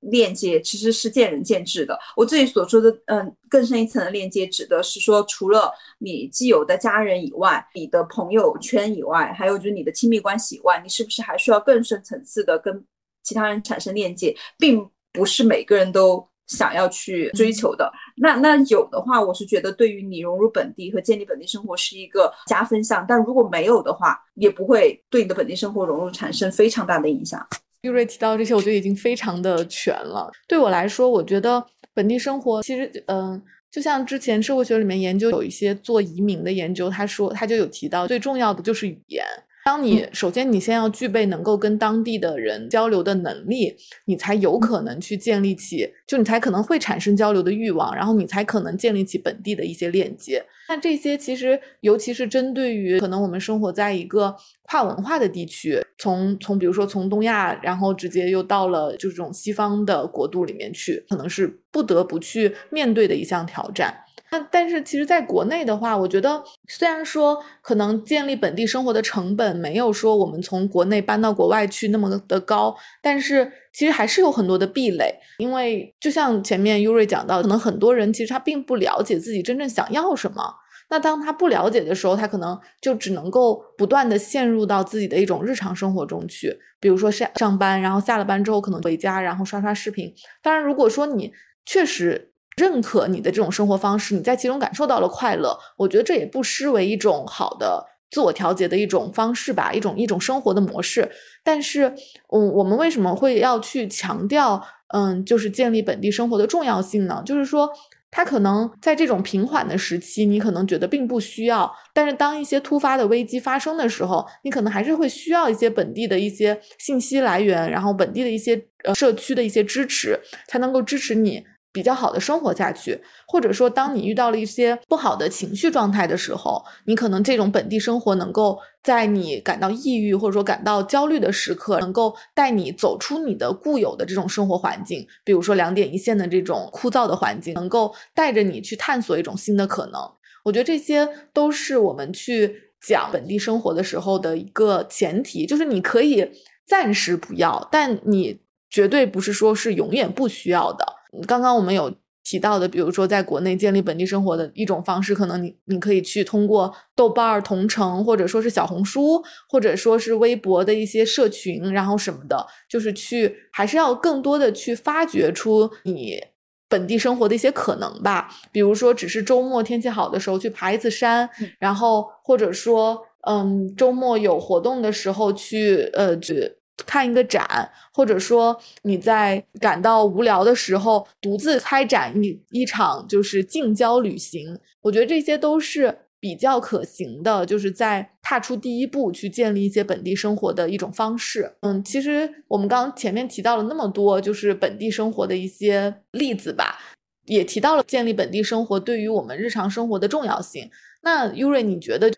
链接其实是见仁见智的。我这里所说的，嗯，更深一层的链接，指的是说，除了你既有的家人以外，你的朋友圈以外，还有就是你的亲密关系以外，你是不是还需要更深层次的跟其他人产生链接，并不是每个人都想要去追求的。那那有的话，我是觉得对于你融入本地和建立本地生活是一个加分项。但如果没有的话，也不会对你的本地生活融入产生非常大的影响。玉瑞提到这些，我觉得已经非常的全了。对我来说，我觉得本地生活其实，嗯，就像之前社会学里面研究有一些做移民的研究，他说他就有提到，最重要的就是语言。当你首先你先要具备能够跟当地的人交流的能力，你才有可能去建立起，就你才可能会产生交流的欲望，然后你才可能建立起本地的一些链接。那这些其实，尤其是针对于可能我们生活在一个跨文化的地区，从从比如说从东亚，然后直接又到了就这种西方的国度里面去，可能是不得不去面对的一项挑战。那但是其实，在国内的话，我觉得虽然说可能建立本地生活的成本没有说我们从国内搬到国外去那么的高，但是其实还是有很多的壁垒。因为就像前面优瑞讲到，可能很多人其实他并不了解自己真正想要什么。那当他不了解的时候，他可能就只能够不断的陷入到自己的一种日常生活中去，比如说上上班，然后下了班之后可能回家，然后刷刷视频。当然，如果说你确实。认可你的这种生活方式，你在其中感受到了快乐，我觉得这也不失为一种好的自我调节的一种方式吧，一种一种生活的模式。但是，嗯，我们为什么会要去强调，嗯，就是建立本地生活的重要性呢？就是说，它可能在这种平缓的时期，你可能觉得并不需要，但是当一些突发的危机发生的时候，你可能还是会需要一些本地的一些信息来源，然后本地的一些呃社区的一些支持，才能够支持你。比较好的生活下去，或者说，当你遇到了一些不好的情绪状态的时候，你可能这种本地生活能够在你感到抑郁或者说感到焦虑的时刻，能够带你走出你的固有的这种生活环境，比如说两点一线的这种枯燥的环境，能够带着你去探索一种新的可能。我觉得这些都是我们去讲本地生活的时候的一个前提，就是你可以暂时不要，但你绝对不是说是永远不需要的。刚刚我们有提到的，比如说在国内建立本地生活的一种方式，可能你你可以去通过豆瓣儿同城，或者说是小红书，或者说是微博的一些社群，然后什么的，就是去还是要更多的去发掘出你本地生活的一些可能吧。比如说，只是周末天气好的时候去爬一次山，然后或者说，嗯，周末有活动的时候去，呃，去。看一个展，或者说你在感到无聊的时候，独自开展一一场就是近郊旅行，我觉得这些都是比较可行的，就是在踏出第一步去建立一些本地生活的一种方式。嗯，其实我们刚前面提到了那么多，就是本地生活的一些例子吧，也提到了建立本地生活对于我们日常生活的重要性。那优瑞，你觉得？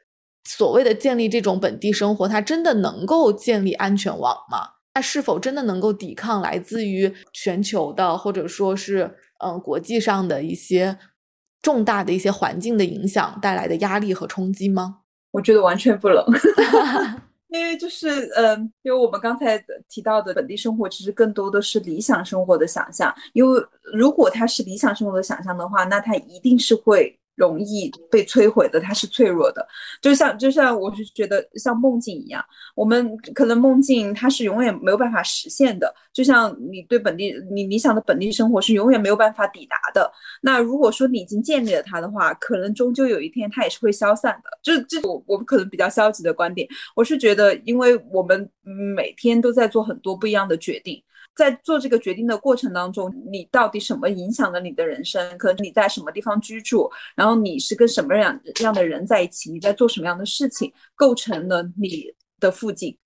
所谓的建立这种本地生活，它真的能够建立安全网吗？它是否真的能够抵抗来自于全球的或者说是嗯国际上的一些重大的一些环境的影响带来的压力和冲击吗？我觉得完全不能，因为就是嗯，因为我们刚才提到的本地生活，其实更多的是理想生活的想象。因为如果它是理想生活的想象的话，那它一定是会。容易被摧毁的，它是脆弱的，就像就像我是觉得像梦境一样，我们可能梦境它是永远没有办法实现的，就像你对本地你理想的本地生活是永远没有办法抵达的。那如果说你已经建立了它的话，可能终究有一天它也是会消散的。这这我我们可能比较消极的观点，我是觉得，因为我们每天都在做很多不一样的决定。在做这个决定的过程当中，你到底什么影响了你的人生？可能你在什么地方居住，然后你是跟什么样样的人在一起，你在做什么样的事情，构成了你的附近。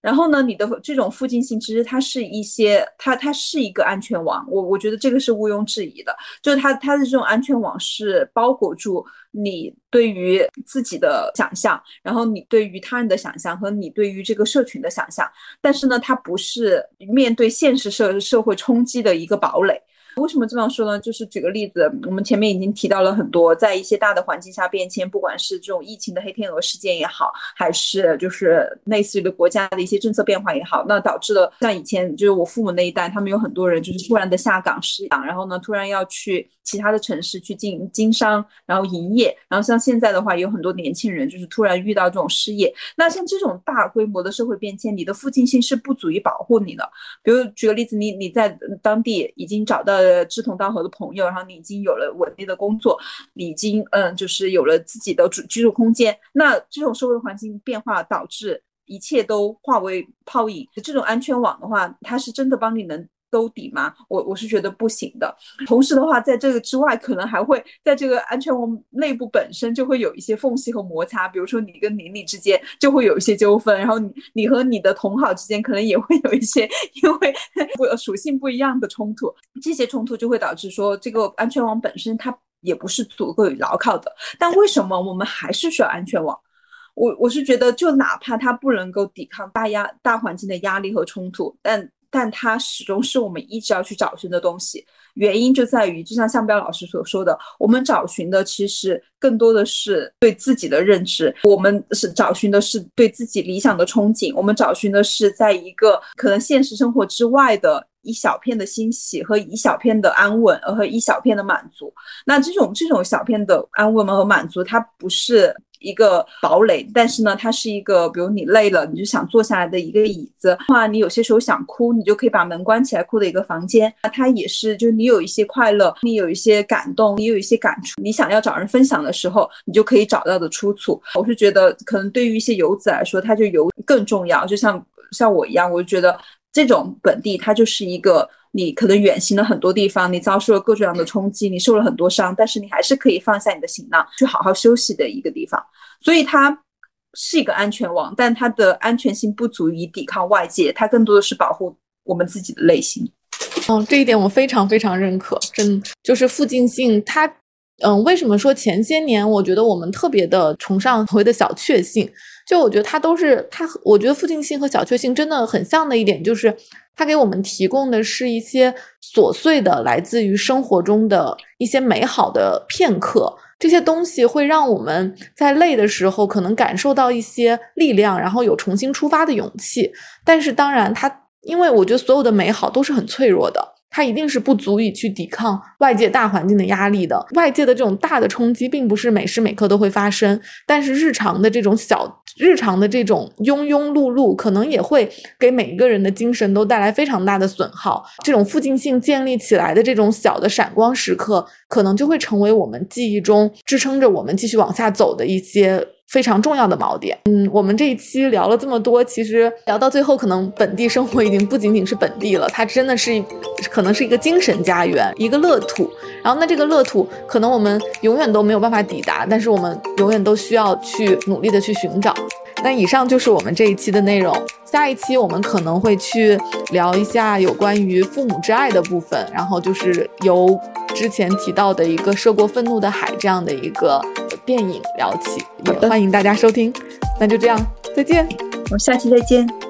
然后呢，你的这种附近性其实它是一些，它它是一个安全网，我我觉得这个是毋庸置疑的，就是它它的这种安全网是包裹住你对于自己的想象，然后你对于他人的想象和你对于这个社群的想象，但是呢，它不是面对现实社社会冲击的一个堡垒。为什么这样说呢？就是举个例子，我们前面已经提到了很多，在一些大的环境下变迁，不管是这种疫情的黑天鹅事件也好，还是就是类似于的国家的一些政策变化也好，那导致了像以前就是我父母那一代，他们有很多人就是突然的下岗失业，然后呢，突然要去其他的城市去进经商，然后营业，然后像现在的话，有很多年轻人就是突然遇到这种失业，那像这种大规模的社会变迁，你的附近性是不足以保护你的。比如举个例子，你你在当地已经找到。呃，志同道合的朋友，然后你已经有了稳定的工作，已经嗯，就是有了自己的住居住空间。那这种社会环境变化导致一切都化为泡影，这种安全网的话，它是真的帮你能。兜底吗？我我是觉得不行的。同时的话，在这个之外，可能还会在这个安全网内部本身就会有一些缝隙和摩擦。比如说，你跟邻里之间就会有一些纠纷，然后你你和你的同好之间可能也会有一些因为 不属性不一样的冲突。这些冲突就会导致说，这个安全网本身它也不是足够牢靠的。但为什么我们还是需要安全网？我我是觉得，就哪怕它不能够抵抗大压大环境的压力和冲突，但但它始终是我们一直要去找寻的东西，原因就在于，就像向彪老师所说的，我们找寻的其实更多的是对自己的认知，我们是找寻的是对自己理想的憧憬，我们找寻的是在一个可能现实生活之外的一小片的欣喜和一小片的安稳，和一小片的满足。那这种这种小片的安稳和满足，它不是。一个堡垒，但是呢，它是一个，比如你累了，你就想坐下来的一个椅子。话你有些时候想哭，你就可以把门关起来哭的一个房间。那它也是，就是你有一些快乐，你有一些感动，你有一些感触，你想要找人分享的时候，你就可以找到的出处。我是觉得，可能对于一些游子来说，它就游更重要。就像像我一样，我就觉得这种本地，它就是一个。你可能远行了很多地方，你遭受了各种各样的冲击，你受了很多伤，但是你还是可以放下你的行囊，去好好休息的一个地方。所以它是一个安全网，但它的安全性不足以抵抗外界，它更多的是保护我们自己的内心。嗯，这一点我非常非常认可。真就是附近性，它，嗯，为什么说前些年我觉得我们特别的崇尚所谓的小确幸？就我觉得它都是它，我觉得附近性和小确幸真的很像的一点就是。它给我们提供的是一些琐碎的、来自于生活中的一些美好的片刻，这些东西会让我们在累的时候可能感受到一些力量，然后有重新出发的勇气。但是，当然，它因为我觉得所有的美好都是很脆弱的。它一定是不足以去抵抗外界大环境的压力的。外界的这种大的冲击，并不是每时每刻都会发生，但是日常的这种小、日常的这种庸庸碌碌，可能也会给每一个人的精神都带来非常大的损耗。这种附近性建立起来的这种小的闪光时刻，可能就会成为我们记忆中支撑着我们继续往下走的一些。非常重要的锚点。嗯，我们这一期聊了这么多，其实聊到最后，可能本地生活已经不仅仅是本地了，它真的是可能是一个精神家园，一个乐土。然后，那这个乐土，可能我们永远都没有办法抵达，但是我们永远都需要去努力的去寻找。那以上就是我们这一期的内容。下一期我们可能会去聊一下有关于父母之爱的部分，然后就是由之前提到的一个涉过愤怒的海这样的一个电影聊起，也欢迎大家收听。那就这样，再见，我们下期再见。